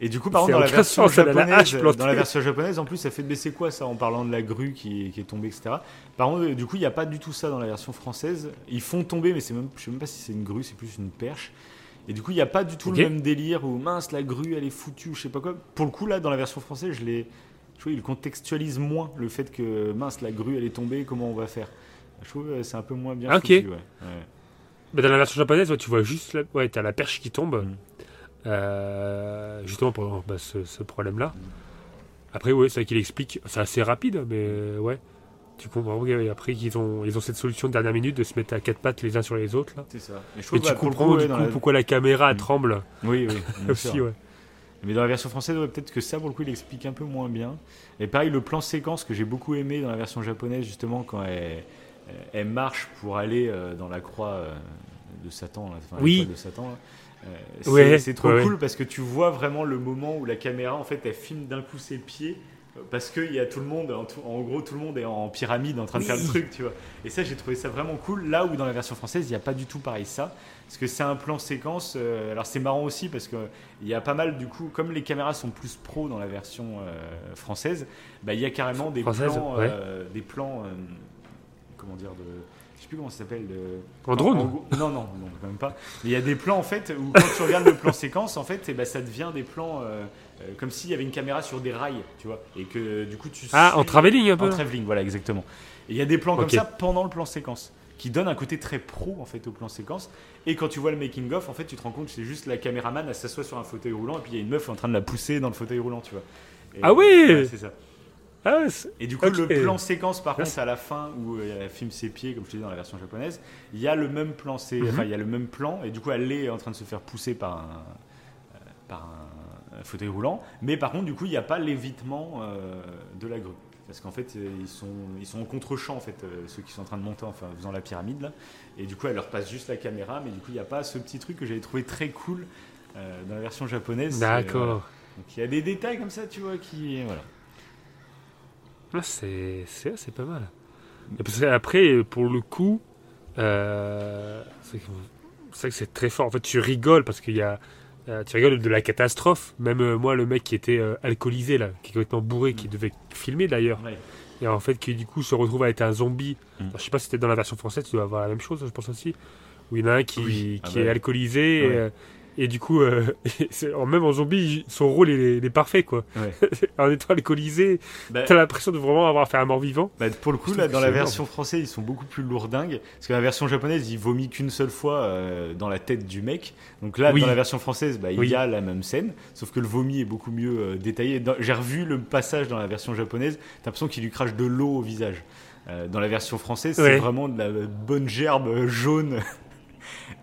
Et du coup, par contre, dans la version la japonaise, plantée. dans la version japonaise, en plus, ça fait baisser quoi ça en parlant de la grue qui, qui est tombée, etc. Par contre, du coup, il n'y a pas du tout ça dans la version française. Ils font tomber, mais c'est même, je sais même pas si c'est une grue, c'est plus une perche. Et du coup, il n'y a pas du tout le même délire où mince, la grue, elle est foutue, je sais pas quoi. Pour le coup, là, dans la version française, je l'ai. Je trouve il contextualise moins le fait que mince, la grue, elle est tombée, comment on va faire? Je trouve euh, c'est un peu moins bien Ah, ok. foutu, ouais. Ouais. Mais dans la version japonaise, ouais, tu vois juste. La... Ouais, t'as la perche qui tombe. Mm. Euh, justement pour bah, ce, ce problème-là. Après, ouais, c'est vrai qu'il explique. C'est assez rapide, mais ouais. Tu comprends. après, ils ont, ils ont cette solution de dernière minute de se mettre à quatre pattes les uns sur les autres. Là. C'est ça. Et, je Et trouve, tu bah, comprends coup, ouais, du coup la- pourquoi la caméra Mm. tremble Oui, oui. aussi. Ouais. Mais dans la version française, peut-être que ça, pour le coup, il explique un peu moins bien. Et pareil, le plan séquence que j'ai beaucoup aimé dans la version japonaise, justement, quand elle, elle marche pour aller euh, dans la croix euh, de Satan, enfin, la Oui. croix de Satan, là. Euh, c'est Ouais, trop ouais, cool parce que tu vois vraiment le moment où la caméra, en fait, elle filme d'un coup ses pieds. euh, Parce qu'il y a tout le monde, en, gros, tout le monde est en pyramide en train de faire le truc, tu vois. Et ça, j'ai trouvé ça vraiment cool. Là où dans la version française, il n'y a pas du tout pareil ça. Parce que c'est un plan séquence. euh, alors c'est marrant aussi parce qu'il y a pas mal, du coup, comme les caméras sont plus pro dans la version euh, française, bah, il y a carrément des Française, plans. ouais. des plans comment dire de, Je sais plus comment ça s'appelle. de- En drone gros- Non, non, non, même pas. Mais il y a des plans en fait où quand tu regardes le plan séquence, en fait, eh ben, ça devient des plans euh, euh, comme s'il y avait une caméra sur des rails, tu vois. Et que du coup tu. Ah, suis- en travelling un peu en travelling, voilà, exactement. Et il y a des plans comme ça pendant le plan séquence qui donnent un côté très pro en fait au plan séquence. Et quand tu vois le making of, en fait, tu te rends compte que c'est juste la caméraman, elle s'assoit sur un fauteuil roulant et puis il y a une meuf en train de la pousser dans le fauteuil roulant, tu vois. Et- Ah oui ouais, C'est ça. Ah, Et du coup, le plan séquence, par contre, à la fin où euh, elle filme ses pieds, comme je te dis dans la version japonaise, il y a le même plan, c'est, Mhm. enfin, il y a le même plan, et du coup, elle est en train de se faire pousser par un, euh, par un fauteuil roulant, mais par contre, du coup, il n'y a pas l'évitement euh, de la grue. Parce qu'en fait, euh, ils sont, ils sont en contre-champ, en fait, euh, ceux qui sont en train de monter, enfin, faisant la pyramide, là. Et du coup, elle leur passe juste la caméra, mais du coup, il n'y a pas ce petit truc que j'avais trouvé très cool euh, dans la version japonaise. D'accord. Donc, il y a des détails comme ça, tu vois, qui. Voilà. Ah, c'est c'est c'est pas mal. Et parce que après, pour le coup, euh, c'est que c'est vrai que c'est très fort. En fait, tu rigoles parce qu'il y a. euh, tu rigoles de la catastrophe. Même euh, moi, le mec qui était alcoolisé, là, qui est complètement bourré, qui devait filmer d'ailleurs, Ouais. et en fait qui du coup se retrouve à être un zombie. Mm. Alors, je sais pas si c'était dans la version française, tu dois avoir la même chose, je pense aussi. Où il y en a un qui, Oui. qui Ah est bah. alcoolisé. Ouais. Et, euh, et du coup, euh, même en zombie, son rôle il est, il est parfait quoi. Ouais. en étant alcoolisé, Bah, t'as l'impression de vraiment avoir fait un mort vivant. Bah, pour le coup, là, dans la version française, ils sont beaucoup plus lourdingues. Parce que la version japonaise, il vomit qu'une seule fois euh, dans la tête du mec. Donc là, Oui. dans la version française, bah, il Oui. y a la même scène. Sauf que le vomi est beaucoup mieux euh, détaillé. J'ai revu le passage dans la version japonaise. T'as l'impression qu'il lui crache de l'eau au visage. Dans la version française, c'est Ouais. vraiment de la bonne gerbe jaune.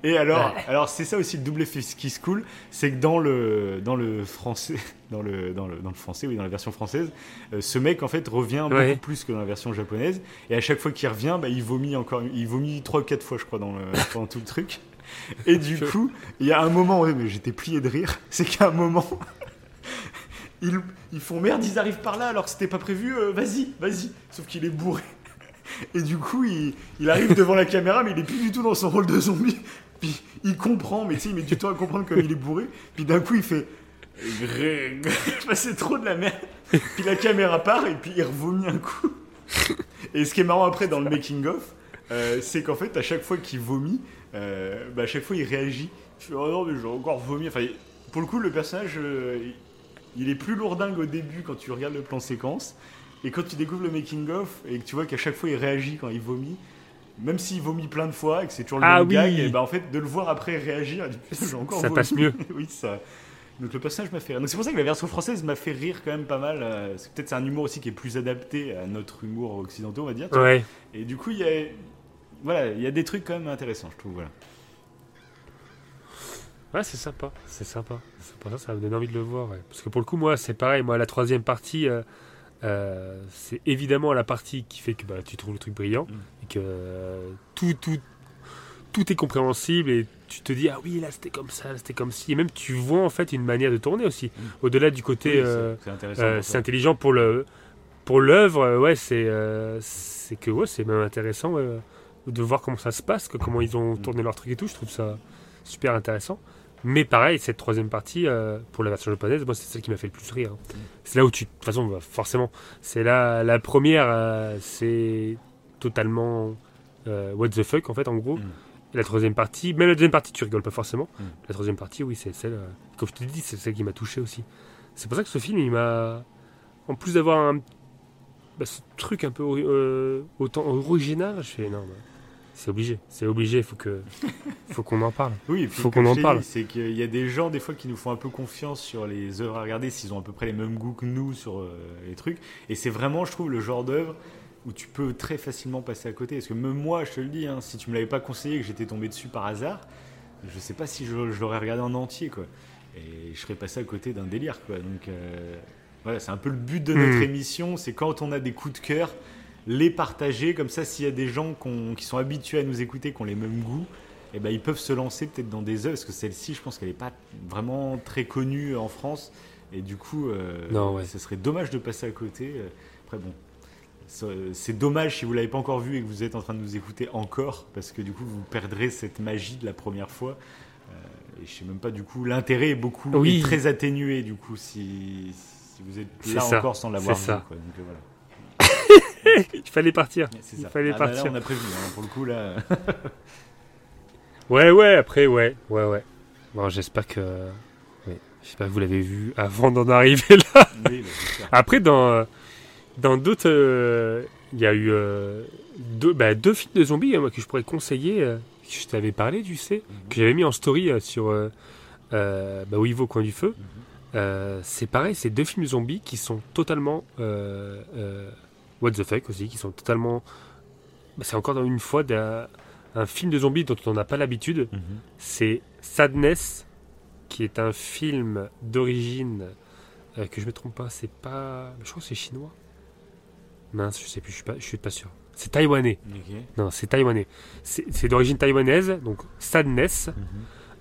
Et alors, Ouais. alors c'est ça aussi le double effet qui se cool, c'est que dans le dans le français, dans le dans le dans le français, oui, dans la version française, euh, ce mec en fait revient Ouais. beaucoup plus que dans la version japonaise. Et à chaque fois qu'il revient, bah, il vomit encore, il vomit trois ou quatre fois, je crois, dans le, pendant tout le truc. Et du coup, il y a un moment, ouais, mais j'étais plié de rire, c'est qu'à un moment, ils, ils font merde, ils arrivent par là alors que c'était pas prévu, euh, vas-y, vas-y. Sauf qu'il est bourré. Et du coup, il, il arrive devant la caméra, mais il est plus du tout dans son rôle de zombie. Puis il comprend, mais tu sais, il met du temps à comprendre comme il est bourré. Puis d'un coup, il fait. Bah, c'est trop de la merde. Puis la caméra part et puis il revomit un coup. Et ce qui est marrant après dans le making-of, euh, c'est qu'en fait, à chaque fois qu'il vomit, euh, bah, à chaque fois il réagit. Je fais, oh non, mais j'ai encore vomi. Enfin, pour le coup, le personnage, euh, il il est plus lourdingue au début quand tu regardes le plan séquence. Et quand tu découvres le making-of et que tu vois qu'à chaque fois il réagit quand il vomit, même s'il vomit plein de fois et que c'est toujours le Ah même oui. gag, et bah en fait de le voir après réagir, j'ai encore Ça vomi. passe mieux. oui, ça. Donc le personnage m'a fait rire. Donc c'est pour ça que la version française m'a fait rire quand même pas mal. euh, C'est peut-être c'est un humour aussi qui est plus adapté à notre humour occidentaux, on va dire. Ouais. Et du coup, il y a, voilà, il y a des trucs quand même intéressants, je trouve. Voilà. Ouais, c'est sympa, c'est sympa. C'est pour ça que ça me donne envie de le voir. ouais. Parce que pour le coup, moi, c'est pareil. Moi, la troisième partie, euh, euh, c'est évidemment la partie qui fait que bah, tu trouves le truc brillant Mm. et que euh, tout, tout, tout est compréhensible et tu te dis ah oui là c'était comme ça, c'était comme ci. Et même tu vois en fait une manière de tourner aussi. Mm. Au-delà du côté, Oui, euh, c'est intelligent pour le pour l'œuvre. ouais, c'est c'est que ouais, c'est même intéressant ouais, de voir comment ça se passe, que, comment ils ont Mm. tourné leur truc et tout. Je trouve ça super intéressant. Mais pareil, cette troisième partie, euh, pour la version japonaise, moi, c'est celle qui m'a fait le plus rire. hein. C'est là où tu. De toute façon, bah, forcément, c'est là. La première, euh, c'est totalement. euh, what the fuck, en fait, en gros. Mm. Et la troisième partie, même la deuxième partie, tu rigoles pas forcément. Mm. La troisième partie, oui, c'est celle. comme je te dis, c'est celle qui m'a touché aussi. C'est pour ça que ce film, il m'a. En plus d'avoir un. bah, ce truc un peu autant original, je fais bah, c'est obligé, c'est obligé, faut que, faut qu'on en parle. Oui, et puis, Faut qu'on en parle. C'est qu'il y a des gens, des fois, qui nous font un peu confiance sur les œuvres à regarder, s'ils ont à peu près les mêmes goûts que nous sur euh, les trucs. Et c'est vraiment, je trouve, le genre d'œuvre où tu peux très facilement passer à côté. Parce que même moi, je te le dis, hein, si tu me l'avais pas conseillé, que j'étais tombé dessus par hasard, je sais pas si je, je l'aurais regardé en entier, quoi. Et je serais passé à côté d'un délire, quoi. Donc, euh, voilà, c'est un peu le but de notre Mm. émission, c'est quand on a des coups de cœur, les partager. Comme ça, s'il y a des gens qui sont habitués à nous écouter, qui ont les mêmes goûts, eh ben, ils peuvent se lancer peut-être dans des œuvres, parce que celle-ci, je pense qu'elle n'est pas vraiment très connue en France. Et du coup, euh, Non, ouais. ce serait dommage de passer à côté. Euh, Après, bon, c'est dommage si vous l'avez pas encore vu et que vous êtes en train de nous écouter encore, parce que du coup, vous perdrez cette magie de la première fois. Euh, et je sais même pas, du coup, l'intérêt est beaucoup, Oui. est très atténué, du coup, si, si vous êtes là encore sans l'avoir vu. quoi. Donc, euh, voilà. Il fallait partir. Il ça. fallait Ah bah là, partir. on a prévenu, hein, pour le coup, là. Ouais, ouais, après, ouais, ouais, ouais. Bon, j'espère que, ouais, j'espère que vous l'avez vu avant d'en arriver là. oui, bah. Après, dans, euh, dans d'autres, euh, il y a eu euh, deux, bah, deux films de zombies moi, que je pourrais conseiller. euh, que je t'avais parlé, tu sais, Mhm. que j'avais mis en story sur bah, Où il va au coin du feu. Mhm. Euh, c'est pareil, c'est deux films zombies qui sont totalement euh, euh, what the fuck aussi, qui sont totalement. bah, c'est encore une fois un film de zombies dont on n'a pas l'habitude. Mhm. C'est Sadness, qui est un film d'origine euh, que je me trompe pas, c'est pas, je crois que c'est chinois. Mince, je sais plus, je suis pas, je suis pas sûr. C'est taïwanais. Non, c'est taïwanais. C'est d'origine taïwanaise, donc Sadness, Mhm.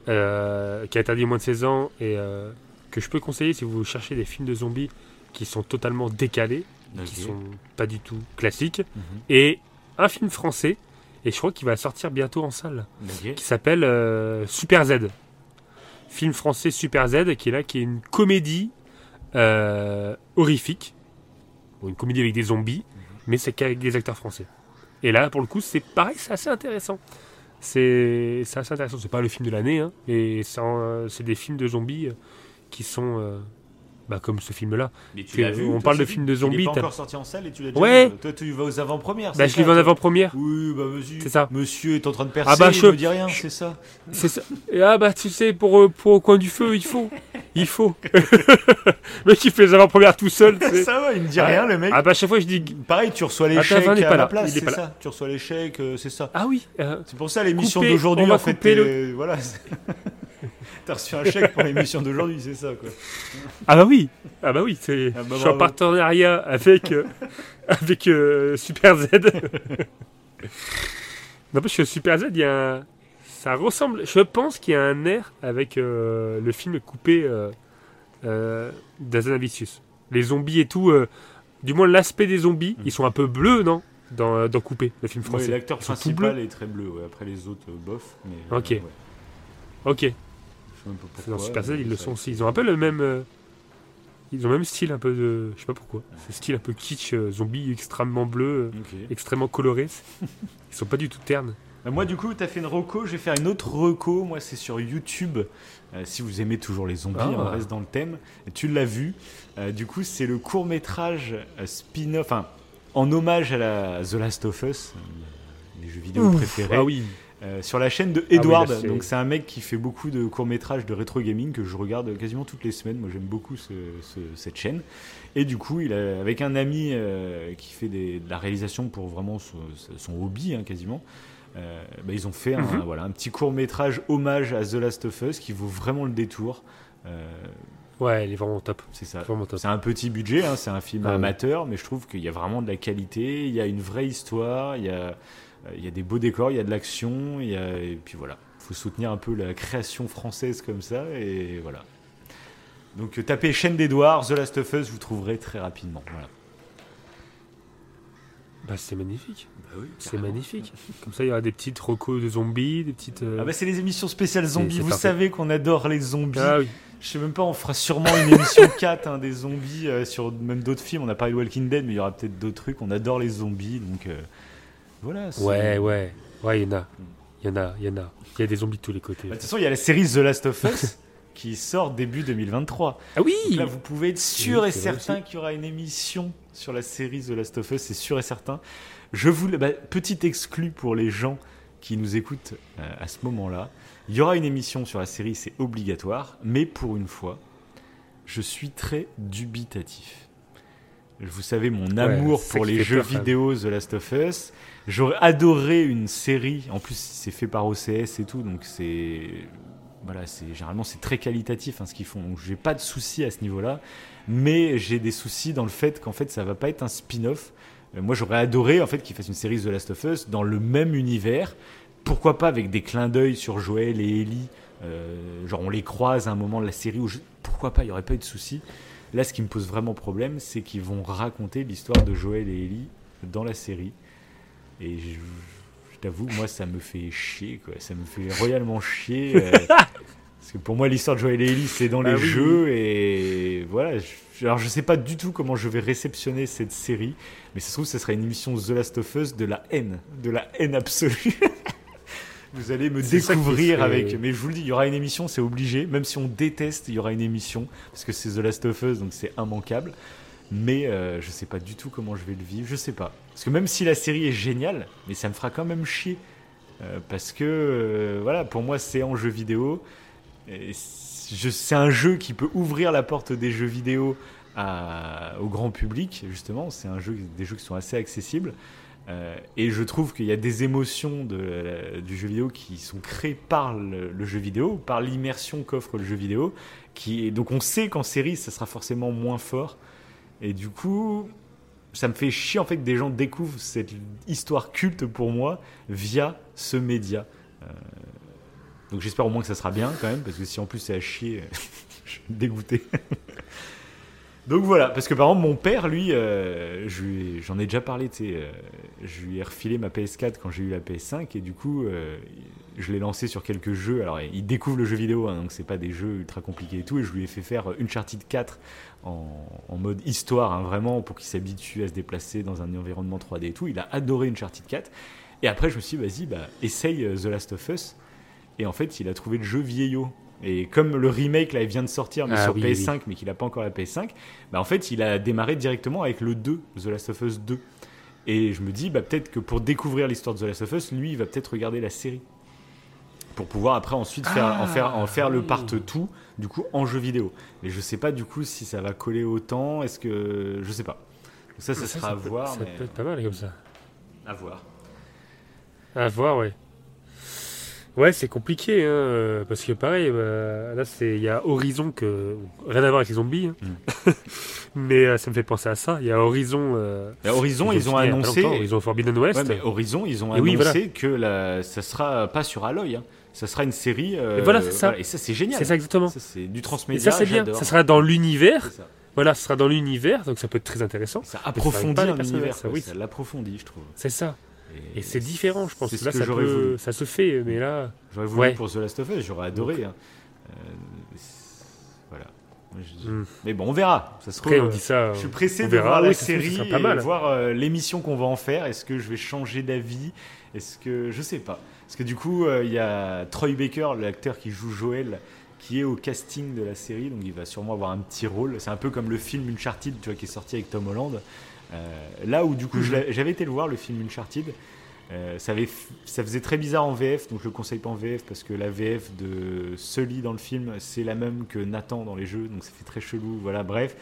euh, qui a interdit moins de 16 ans et euh, que je peux conseiller si vous cherchez des films de zombies qui sont totalement décalés, qui Ok. sont pas du tout classiques, Mhm. et un film français, et je crois qu'il va sortir bientôt en salle, qui s'appelle euh, Super Z. Film français Super Z, qui est là, qui est une comédie euh, horrifique, Bon, une comédie avec des zombies, mais c'est qu'avec des acteurs français. Et là, pour le coup, c'est pareil, c'est assez intéressant. C'est assez intéressant. C'est pas le film de l'année, hein, mais c'est c'est des films de zombies euh, qui sont euh, bah, comme ce film-là. Mais tu l'as vu, on parle de films de Il zombies, est pas t'as- encore sorti en salle et tu l'as déjà Ouais. vu. Toi, tu vas aux avant-premières. Bah, je l'ai vu en avant-première. Oui, bah vas-y. C'est ça. Monsieur est en train de percer, Ah bah, il je- me dit rien, c'est ça. C'est ça. Et ah bah tu sais, pour, euh, pour au coin du feu, il faut. Il faut. mec qui fait les avant-premières tout seul. ça va, il me dit Ah, rien, le mec. Ah bah à chaque fois je dis. Pareil, tu reçois les chèques à pas la place, il est c'est ça. Tu reçois les chèques, euh, c'est ça. Ah oui. euh, C'est pour ça l'émission d'aujourd'hui, en fait, voilà. T'as reçu un chèque pour l'émission d'aujourd'hui, c'est ça, quoi. Ah bah oui. Ah bah oui. C'est. Ah bah je suis en partenariat avec euh, avec euh, Super Z. non parce que Super Z, il y a. un- Ça ressemble. Je pense qu'il y a un air avec euh, le film coupé euh, euh, d'Azanavicius. Les zombies et tout. du moins l'aspect des zombies, Mm. ils sont un peu bleus, non? Dans, dans Coupé, le film français. L'acteur sont tout principal est très bleu, ouais. après les autres, bof. Mais, Ok. ouais. Ok. Je sais même pas Dans Super Z, ils le sont aussi. Ils ont un peu le même. euh, ils ont le même style un peu de. Je sais pas pourquoi. Ce style un peu kitsch, euh, zombie extrêmement bleu, euh, extrêmement coloré. Ils sont pas du tout ternes. Bah, Moi, du coup, tu as fait une reco, je vais faire une autre reco. Moi, c'est sur YouTube. Euh, si vous aimez toujours les zombies, Ah. on reste dans le thème. Tu l'as vu. Euh, du coup, c'est le court métrage spin-off, enfin, en hommage à la The Last of Us, les jeux vidéo préférés. Ah oui. Euh, sur la chaîne de oui, Edward. donc c'est un mec qui fait beaucoup de courts métrages de rétro gaming que je regarde quasiment toutes les semaines. Moi j'aime beaucoup ce- ce- cette chaîne. Et du coup, il a, avec un ami euh, qui fait des- de la réalisation pour vraiment son, son hobby hein, quasiment. euh, bah, ils ont fait un, Mhm. voilà, un petit court métrage hommage à The Last of Us qui vaut vraiment le détour. Euh, Ouais, elle est vraiment top. c'est ça. Vraiment top. C'est un petit budget, hein, c'est un film Ah ouais. amateur, mais je trouve qu'il y a vraiment de la qualité, il y a une vraie histoire, il y a, il y a des beaux décors, il y a de l'action, il y a, et puis voilà. Il faut soutenir un peu la création française comme ça, et voilà. Donc euh, tapez chaîne d'Edouard, The Last of Us, vous trouverez très rapidement. Voilà. Bah, c'est magnifique. Bah C'est magnifique. Comme ça, il y aura des petites recos de zombies, des petites. euh, Ah bah c'est les émissions spéciales zombies, vous parfait. savez qu'on adore les zombies. Ah oui. Je sais même pas, on fera sûrement une émission 4 hein, des zombies euh, sur même d'autres films. On a parlé de Walking Dead, mais il y aura peut-être d'autres trucs. On adore les zombies, donc euh, voilà. Ouais, ouais. Ouais, il y en a. Il y en a, il y en a. Il y a des zombies de tous les côtés. Bah, De toute façon, il y a la série The Last of Us qui sort début 2023. Ah oui Donc là, vous pouvez être sûr Oui, et certain qu'il y aura une émission sur la série The Last of Us, c'est sûr et certain. Je voulais, bah, petit exclu pour les gens qui nous écoutent euh, à ce moment-là. Il y aura une émission sur la série, c'est obligatoire, mais pour une fois, je suis très dubitatif. Vous savez mon amour pour les jeux peur, vidéo The Last of Us. J'aurais adoré une série. En plus, c'est fait par OCS et tout, donc c'est voilà, c'est généralement c'est très qualitatif hein, ce qu'ils font. Donc j'ai pas de soucis à ce niveau-là, mais j'ai des soucis dans le fait qu'en fait ça va pas être un spin-off. Euh, moi, j'aurais adoré en fait qu'ils fassent une série The Last of Us dans le même univers. Pourquoi pas avec des clins d'œil sur Joël et Ellie. Euh, genre on les croise à un moment de la série où je- pourquoi pas, il y aurait pas eu de soucis. Là, ce qui me pose vraiment problème, c'est qu'ils vont raconter l'histoire de Joël et Ellie dans la série. Et je, je t'avoue, moi, ça me fait chier, quoi. Ça me fait royalement chier. euh, parce que pour moi, l'histoire de Joël et Ellie, c'est dans les Ah oui. jeux. Et voilà. je- alors, je sais pas du tout comment je vais réceptionner cette série. Mais ça se trouve, ce sera une émission The Last of Us de la haine. De la haine absolue. Vous allez me découvrir avec. Mais je vous le dis, il y aura une émission, c'est obligé. Même si on déteste, il y aura une émission. Parce que c'est The Last of Us, donc c'est immanquable. Mais euh, je sais pas du tout comment je vais le vivre. Je sais pas. Parce que même si la série est géniale, mais ça me fera quand même chier. Euh, parce que, euh, voilà, pour moi, c'est en jeu vidéo. C'est un jeu qui peut ouvrir la porte des jeux vidéo à- au grand public, justement. C'est un jeu, des jeux qui sont assez accessibles. Euh, et je trouve qu'il y a des émotions la- du jeu vidéo qui sont créées par le, jeu vidéo, par l'immersion qu'offre le jeu vidéo. Donc on sait qu'en série, ça sera forcément moins fort. Et du coup, ça me fait chier en fait que des gens découvrent cette histoire culte pour moi via ce média. Euh, donc j'espère au moins que ça sera bien quand même, parce que si en plus c'est à chier, je suis dégoûté. donc voilà, parce que par exemple mon père, lui, euh, j'en ai déjà parlé, tu sais, euh, je lui ai refilé ma PS4 quand j'ai eu la PS5, et du coup, euh, je l'ai lancé sur quelques jeux. Alors il découvre le jeu vidéo, hein, donc c'est pas des jeux ultra compliqués et tout, et je lui ai fait faire Uncharted 4 en, en mode histoire, hein, vraiment, pour qu'il s'habitue à se déplacer dans un environnement 3D et tout. Il a adoré Uncharted 4. Et après, je me suis dit, vas-y, bah, essaye The Last of Us. Et en fait, il a trouvé le jeu vieillot. Et comme le remake, là, il vient de sortir, mais Ah sur oui, PS5, mais qu'il n'a pas encore la PS5, bah, en fait, il a démarré directement avec le 2, The Last of Us 2. Et je me dis, bah, peut-être que pour découvrir l'histoire de The Last of Us, lui, il va peut-être regarder la série. Pour pouvoir après ensuite faire, en, faire, en faire le oui. part tout, du coup, en jeu vidéo. Mais je sais pas, du coup, si ça va coller autant. Est-ce que. Je sais pas. Donc ça, ça, sera à peut- voir. Ça mais- peut être pas mal comme ça. À voir. À voir, ouais. Ouais, c'est compliqué, hein, euh, parce que pareil, bah, là, c'est il y a Horizon que rien à voir avec les zombies, hein. Mm. mais euh, ça me fait penser à ça. Il y a Horizon. euh, Horizon, ils ont annoncé. longtemps, Horizon Forbidden West. Ouais, mais Horizon, ils ont Et oui, annoncé que la, ça sera pas sur Aloy. hein. Ça sera une série. euh, Et voilà, c'est ça. Et ça, c'est génial. C'est ça exactement. C'est du Et transmédia. ça c'est bien. Ça sera dans l'univers. Voilà, ça sera dans l'univers, donc ça peut être très intéressant. Ça approfondit les un personnages, univers. ça, quoi. oui. Ça l'approfondit, je trouve. C'est ça. Et c'est différent, je pense. Là, que ça, j'aurais peut- voulu. ça se fait, mais là, J'aurais voulu Ouais. pour The Last of Us, j'aurais adoré. hein. Euh, voilà. Je- hmm. Mais bon, on verra. Ça se trouve, après on dit ça. Je suis pressé de voir la Oui, trouve, série mal. et voir euh, l'émission qu'on va en faire. Est-ce que je vais changer d'avis? Est-ce que je sais pas Parce que du coup, euh, il y a Troy Baker, l'acteur qui joue Joël, qui est au casting de la série, donc il va sûrement avoir un petit rôle. C'est un peu comme le film Uncharted, tu vois, qui est sorti avec Tom Holland. Euh, là où du coup, j'avais été le voir le film Uncharted. Euh, ça, avait f- ça faisait très bizarre en VF, donc je le conseille pas en VF parce que la VF de Sully dans le film, c'est la même que Nathan dans les jeux, donc ça fait très chelou, voilà, bref.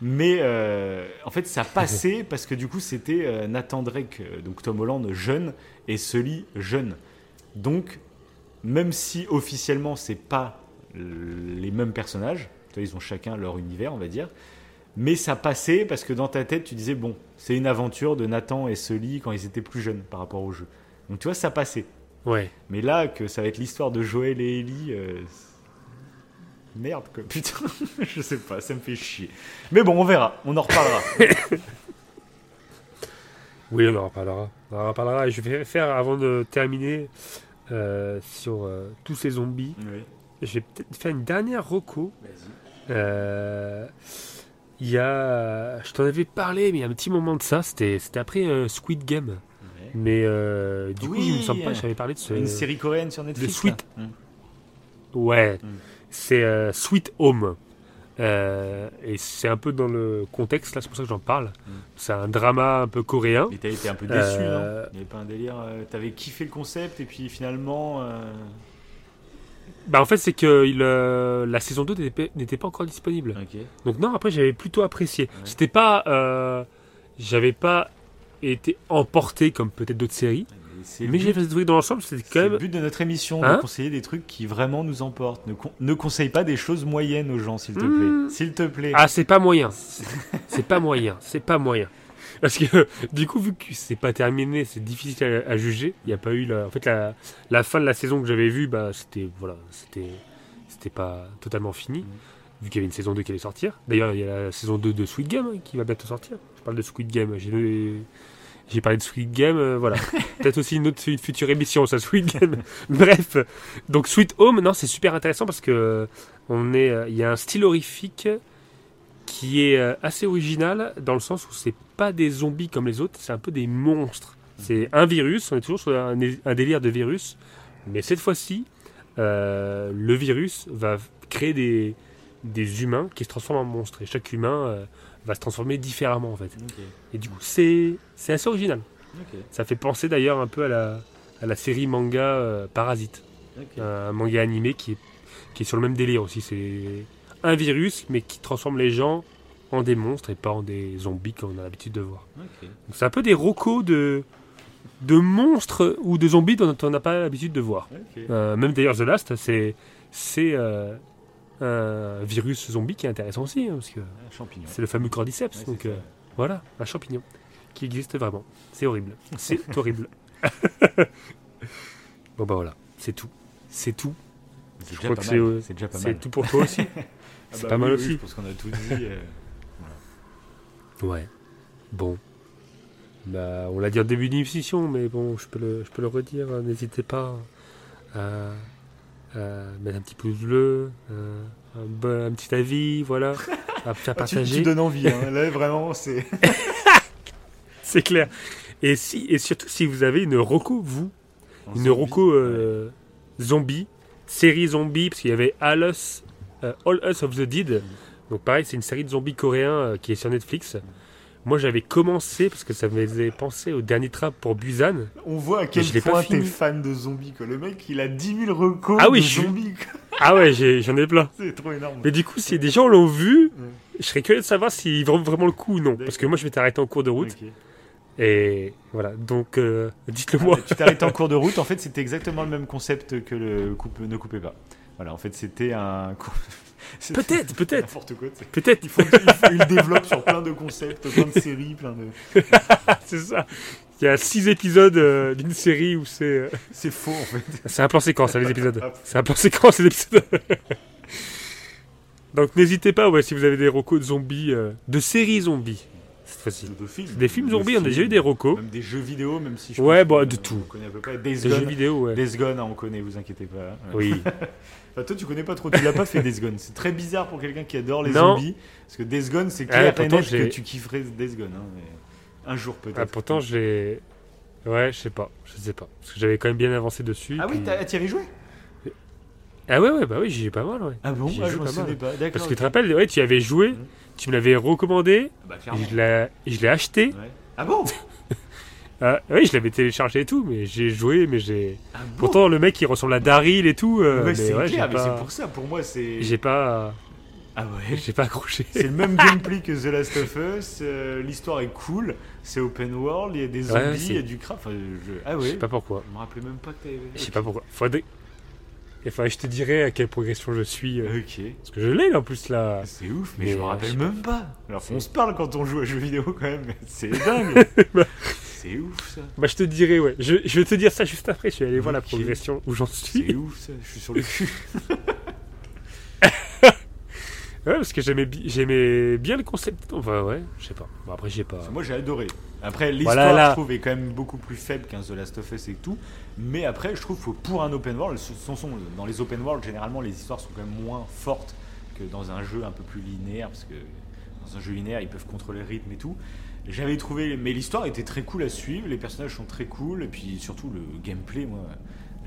Mais euh, en fait, ça passait parce que du coup, c'était euh, Nathan Drake, donc Tom Holland jeune, et Sully jeune. Donc, même si officiellement, c'est pas les mêmes personnages, ils ont chacun leur univers, on va dire, mais ça passait parce que dans ta tête, tu disais, bon, c'est une aventure de Nathan et Sully quand ils étaient plus jeunes par rapport au jeu. Donc, tu vois, ça passait. Ouais. Mais là, que ça va être l'histoire de Joël et Ellie. euh, Merde, quoi. Putain, je sais pas, ça me fait chier. Mais bon, on verra, on en reparlera. Oui, on en reparlera. On en reparlera. Et je vais faire, avant de terminer euh, sur euh, tous ces zombies, oui. je vais peut-être faire une dernière reco. Euh, Il y a. Je t'en avais parlé, mais il y a un petit moment de ça. C'était après euh, Squid Game. Mais euh, du coup, je me sens pas, j'avais parlé de ce. Une série coréenne sur Netflix. Le Sweet. Mm. Ouais, Mm. c'est euh, Sweet Home. Et c'est un peu dans le contexte, là, c'est pour ça que j'en parle. Mm. C'est un drama un peu coréen. Mais t'as été un peu déçu, non? Il n'y avait pas un délire. T'avais kiffé le concept et puis finalement. Bah, en fait, c'est que il, euh, la saison 2 n'était pas- encore disponible. Donc, non, après, j'avais plutôt apprécié. Ouais. C'était pas. euh, j'avais pas été emporté comme peut-être d'autres séries. Le Mais but- j'ai fait des trucs dans l'ensemble, c'était c'est quand le même. but de notre émission, Hein de conseiller des trucs qui vraiment nous emportent. Ne, con- ne conseille pas des choses moyennes aux gens, s'il te Mm. plaît. S'il te plaît. Ah, c'est pas moyen. C'est pas moyen. C'est pas moyen. Parce que du coup, vu que c'est pas terminé, c'est difficile à, à juger. Il n'y a pas eu la, en fait la, la fin de la saison que j'avais vue, bah c'était voilà, c'était c'était pas totalement fini. Mhm. Vu qu'il y avait une saison 2 qui allait sortir. D'ailleurs, il y a la saison 2 de Squid Game hein, qui va bientôt sortir. Je parle de Squid Game. J'ai j'ai parlé de Squid Game, euh, voilà. Peut-être aussi une autre une future émission, ça, Squid Game. Bref, donc Sweet Home, non, c'est super intéressant parce que euh, on est, euh, il y a un style horrifique qui est euh, assez original dans le sens où c'est pas des zombies comme les autres, c'est un peu des monstres. C'est un virus, on est toujours sur un, un délire de virus, mais cette fois-ci, euh, le virus va créer des, des humains qui se transforment en monstres et chaque humain euh, va se transformer différemment en fait. Et du coup, c'est assez original. Ça fait penser d'ailleurs un peu à la, à la série manga euh, Parasite, un manga animé qui est, qui est sur le même délire aussi. C'est un virus, mais qui transforme les gens en des monstres et pas en des zombies comme on a l'habitude de voir. Donc c'est un peu des rocos de, de monstres ou de zombies dont on n'a pas l'habitude de voir. Euh, même d'ailleurs The Last, c'est c'est euh, un virus zombie qui est intéressant aussi, hein, parce que c'est le fameux cordyceps. Ouais, donc euh, voilà, un champignon qui existe vraiment. C'est horrible. C'est horrible. bon bah voilà, c'est tout. C'est tout. C'est je déjà crois pas que mal. c'est, C'est déjà pas C'est mal. tout pour toi aussi. Ah c'est bah pas oui, mal oui, aussi. Je pense qu'on a tout dit. euh. Ouais. Bon. Bah, on l'a dit en début d'émission, mais bon, je peux le, je peux le redire. hein, N'hésitez pas à, à mettre un petit pouce bleu, euh, un, bon- un petit avis, voilà, à faire Ah, tu, partager. tu donnes envie. Hein. Là, vraiment, c'est. C'est clair. Et, si, et surtout, si vous avez une roco, vous, une zombie. roco euh, zombie, série zombie, parce qu'il y avait euh, All Us of the Dead. Donc pareil, c'est une série de zombies coréens euh, qui est sur Netflix. Moi, j'avais commencé parce que ça me faisait penser au dernier train pour Busan. On voit à quel point t'es fan de zombies. Quoi. Le mec, il a 10 000 recos Ah oui, de je zombies. quoi. Ah ouais, j'en ai plein. C'est trop énorme. Mais du coup, si des gens l'ont vu, Ouais. je serais curieux de savoir s'ils valent vraiment le coup ou non. Parce que moi, je vais t'arrêter en cours de route. Et voilà, donc euh, dites-le moi. Tu t'es arrêté en cours de route. En fait, c'était exactement le même concept que le coupe, ne coupez pas. Voilà, en fait, c'était un. Peut-être, peut-être, N'importe quoi. peut-être. Il, faut, il, faut- il développe sur plein de concepts, plein de séries, plein de. C'est ça. Il y a six épisodes euh, d'une série où c'est. euh, C'est faux en fait. C'est un plan séquence, hein, les épisodes. C'est un plan séquence, les épisodes. Donc n'hésitez pas, ouais, si vous avez des recos de zombies, euh, de séries zombies, cette fois-ci. De films. Des films De zombies, on a déjà eu des recos. Même des jeux vidéo, même si je Ouais, pense bah, de tout. On connaît à peu près. Des jeux vidéo, ouais. Days Gone, hein, on connaît, vous inquiétez pas. Oui. Enfin, toi, tu connais pas trop, tu l'as pas fait Days Gone. C'est très bizarre pour quelqu'un qui adore les Non. zombies. Parce que Days Gone, c'est Ah, clair et pourtant, net que tu kifferais Days Gone. hein, mais Un jour peut-être. Ah, pourtant, j'ai. Ouais, je sais pas. Je sais pas. Parce que j'avais quand même bien avancé dessus. Ah oui, puis- t'as- t'y avais joué? Ah ouais, ouais, bah oui, j'y ai pas mal, ouais. Ah bon? Ah, pas mal. pas. Parce que tu te rappelles, ouais, tu y avais joué, Mhm. tu me l'avais recommandé, Bah, et je l'ai et je l'ai acheté, Ouais. Ah bon? Ah, oui, je l'avais téléchargé et tout, mais j'ai joué, mais j'ai. Ah bon Pourtant, le mec, il ressemble à Daryl et tout. euh, Ouais, mais c'est ouais, clair, mais pas... c'est pour ça, pour moi, c'est. J'ai pas. Ah ouais J'ai pas accroché. C'est le même gameplay que The Last of Us, euh, l'histoire est cool, c'est open world, il y a des Ouais, zombies, c'est- il y a du craft. Enfin, je... Ah Je ouais sais pas pourquoi. Je me rappelais même pas que t'avais. Je sais pas pourquoi. Faudrait... Enfin, je te dirai à quelle progression je suis. euh, Ok. Parce que je l'ai là en plus là. C'est ouf, mais, Mais, je me euh, je rappelle même pas. Alors on se parle quand on joue à jeux vidéo quand même, mais c'est dingue. c'est ouf ça. Bah, je te dirai, ouais. Je, je vais te dire ça juste après. Je vais aller voir la progression où j'en C'est suis. ouf ça. Je suis sur le cul. Ouais, parce que j'aimais, bi- j'aimais bien le concept. Enfin, ouais, je sais pas. Bon, après, j'ai pas. Moi j'ai adoré. Après l'histoire Voilà, là. je trouve est quand même beaucoup plus faible qu'un The Last of Us et tout. Mais après je trouve que pour un open world, ce sont, sont- dans les open world généralement les histoires sont quand même moins fortes que dans un jeu un peu plus linéaire parce que dans un jeu linéaire ils peuvent contrôler le rythme et tout. J'avais trouvé, mais l'histoire était très cool à suivre, les personnages sont très cool et puis surtout le gameplay moi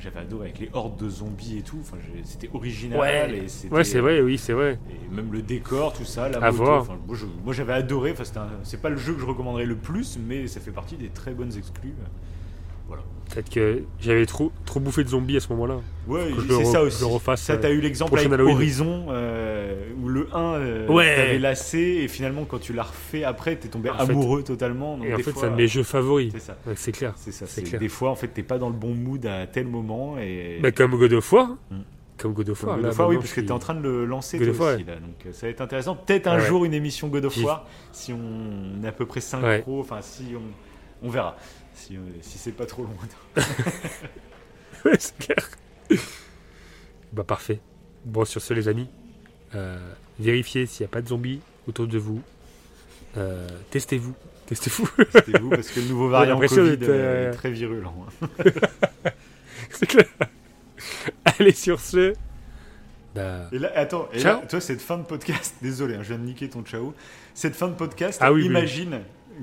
j'avais adoré avec les hordes de zombies et tout. Enfin c'était original Ouais, ouais, c'est vrai, oui, c'est vrai. et même le décor, tout ça, la À moto. voir. enfin, moi, j'avais adoré. Enfin, un- c'est pas le jeu que je recommanderais le plus, mais ça fait partie des très bonnes exclus. Voilà. Peut-être que j'avais trop, trop bouffé de zombies à ce moment-là. Ouais, c'est ça aussi. refasse, ça, euh, t'as eu l'exemple avec Halloween. Horizon, euh, où le 1 euh, Ouais. t'avais lassé, et finalement, quand tu l'as refait après, t'es tombé En fait- amoureux totalement. Donc Et en des fait, c'est un de mes jeux favoris. C'est ça. Ouais, c'est clair. C'est ça. C'est. Des fois, en fait, t'es pas dans le bon mood à tel moment. Et... Bah, comme God of War. Mm. Comme God of Comme War. God of War, oui, parce que tu es en train de le lancer God toi of War, aussi, là. Donc euh, ça va être intéressant. Peut-être un ouais. jour une émission God of War, si on est à peu près synchro, Ouais. enfin si on, on verra. Si, euh, si c'est pas trop loin. Ouais, c'est clair. bah, parfait. Bon, sur ce, les amis, euh, vérifiez s'il n'y a pas de zombies autour de vous. Euh, testez-vous. Testez-vous. Testez-vous parce que le nouveau variant l'impression Covid d'être, euh, est très virulent. c'est clair. Allez, sur ce. Bah, Et là, attends, et là, toi, cette fin de podcast, désolé, hein, je viens de niquer ton ciao. Cette fin de podcast, Ah oui, oui.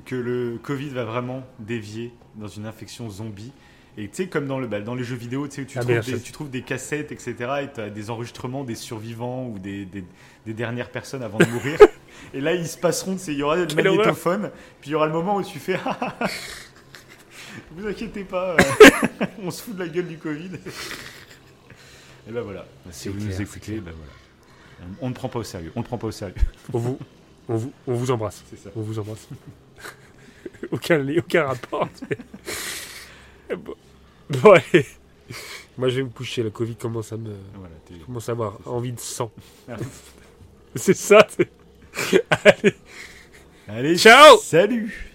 Que le Covid va vraiment dévier dans une infection zombie. Et tu sais, comme dans, le, bah, dans les jeux vidéo, tu Ah, trouves des, sûr. tu trouves des cassettes, etc. Et tu as des enregistrements des survivants ou des, des- des dernières personnes avant de mourir. et là, ils se passeront, il y aura le magnétophone, puis il y aura le moment où tu fais Vous inquiétez pas, euh, on se fout de la gueule du Covid. et ben voilà, si vous clair, nous écoutez, ben voilà. On ne prend pas au sérieux. On ne prend pas au sérieux. on vous, on vous, on vous embrasse. Ça. On vous embrasse. aucun, aucun rapport. bon. Bon, allez. Moi, je vais me coucher. Le Covid commence à me. Voilà, commence à avoir envie de sang. Ah. C'est ça. Allez. Allez, Ciao Salut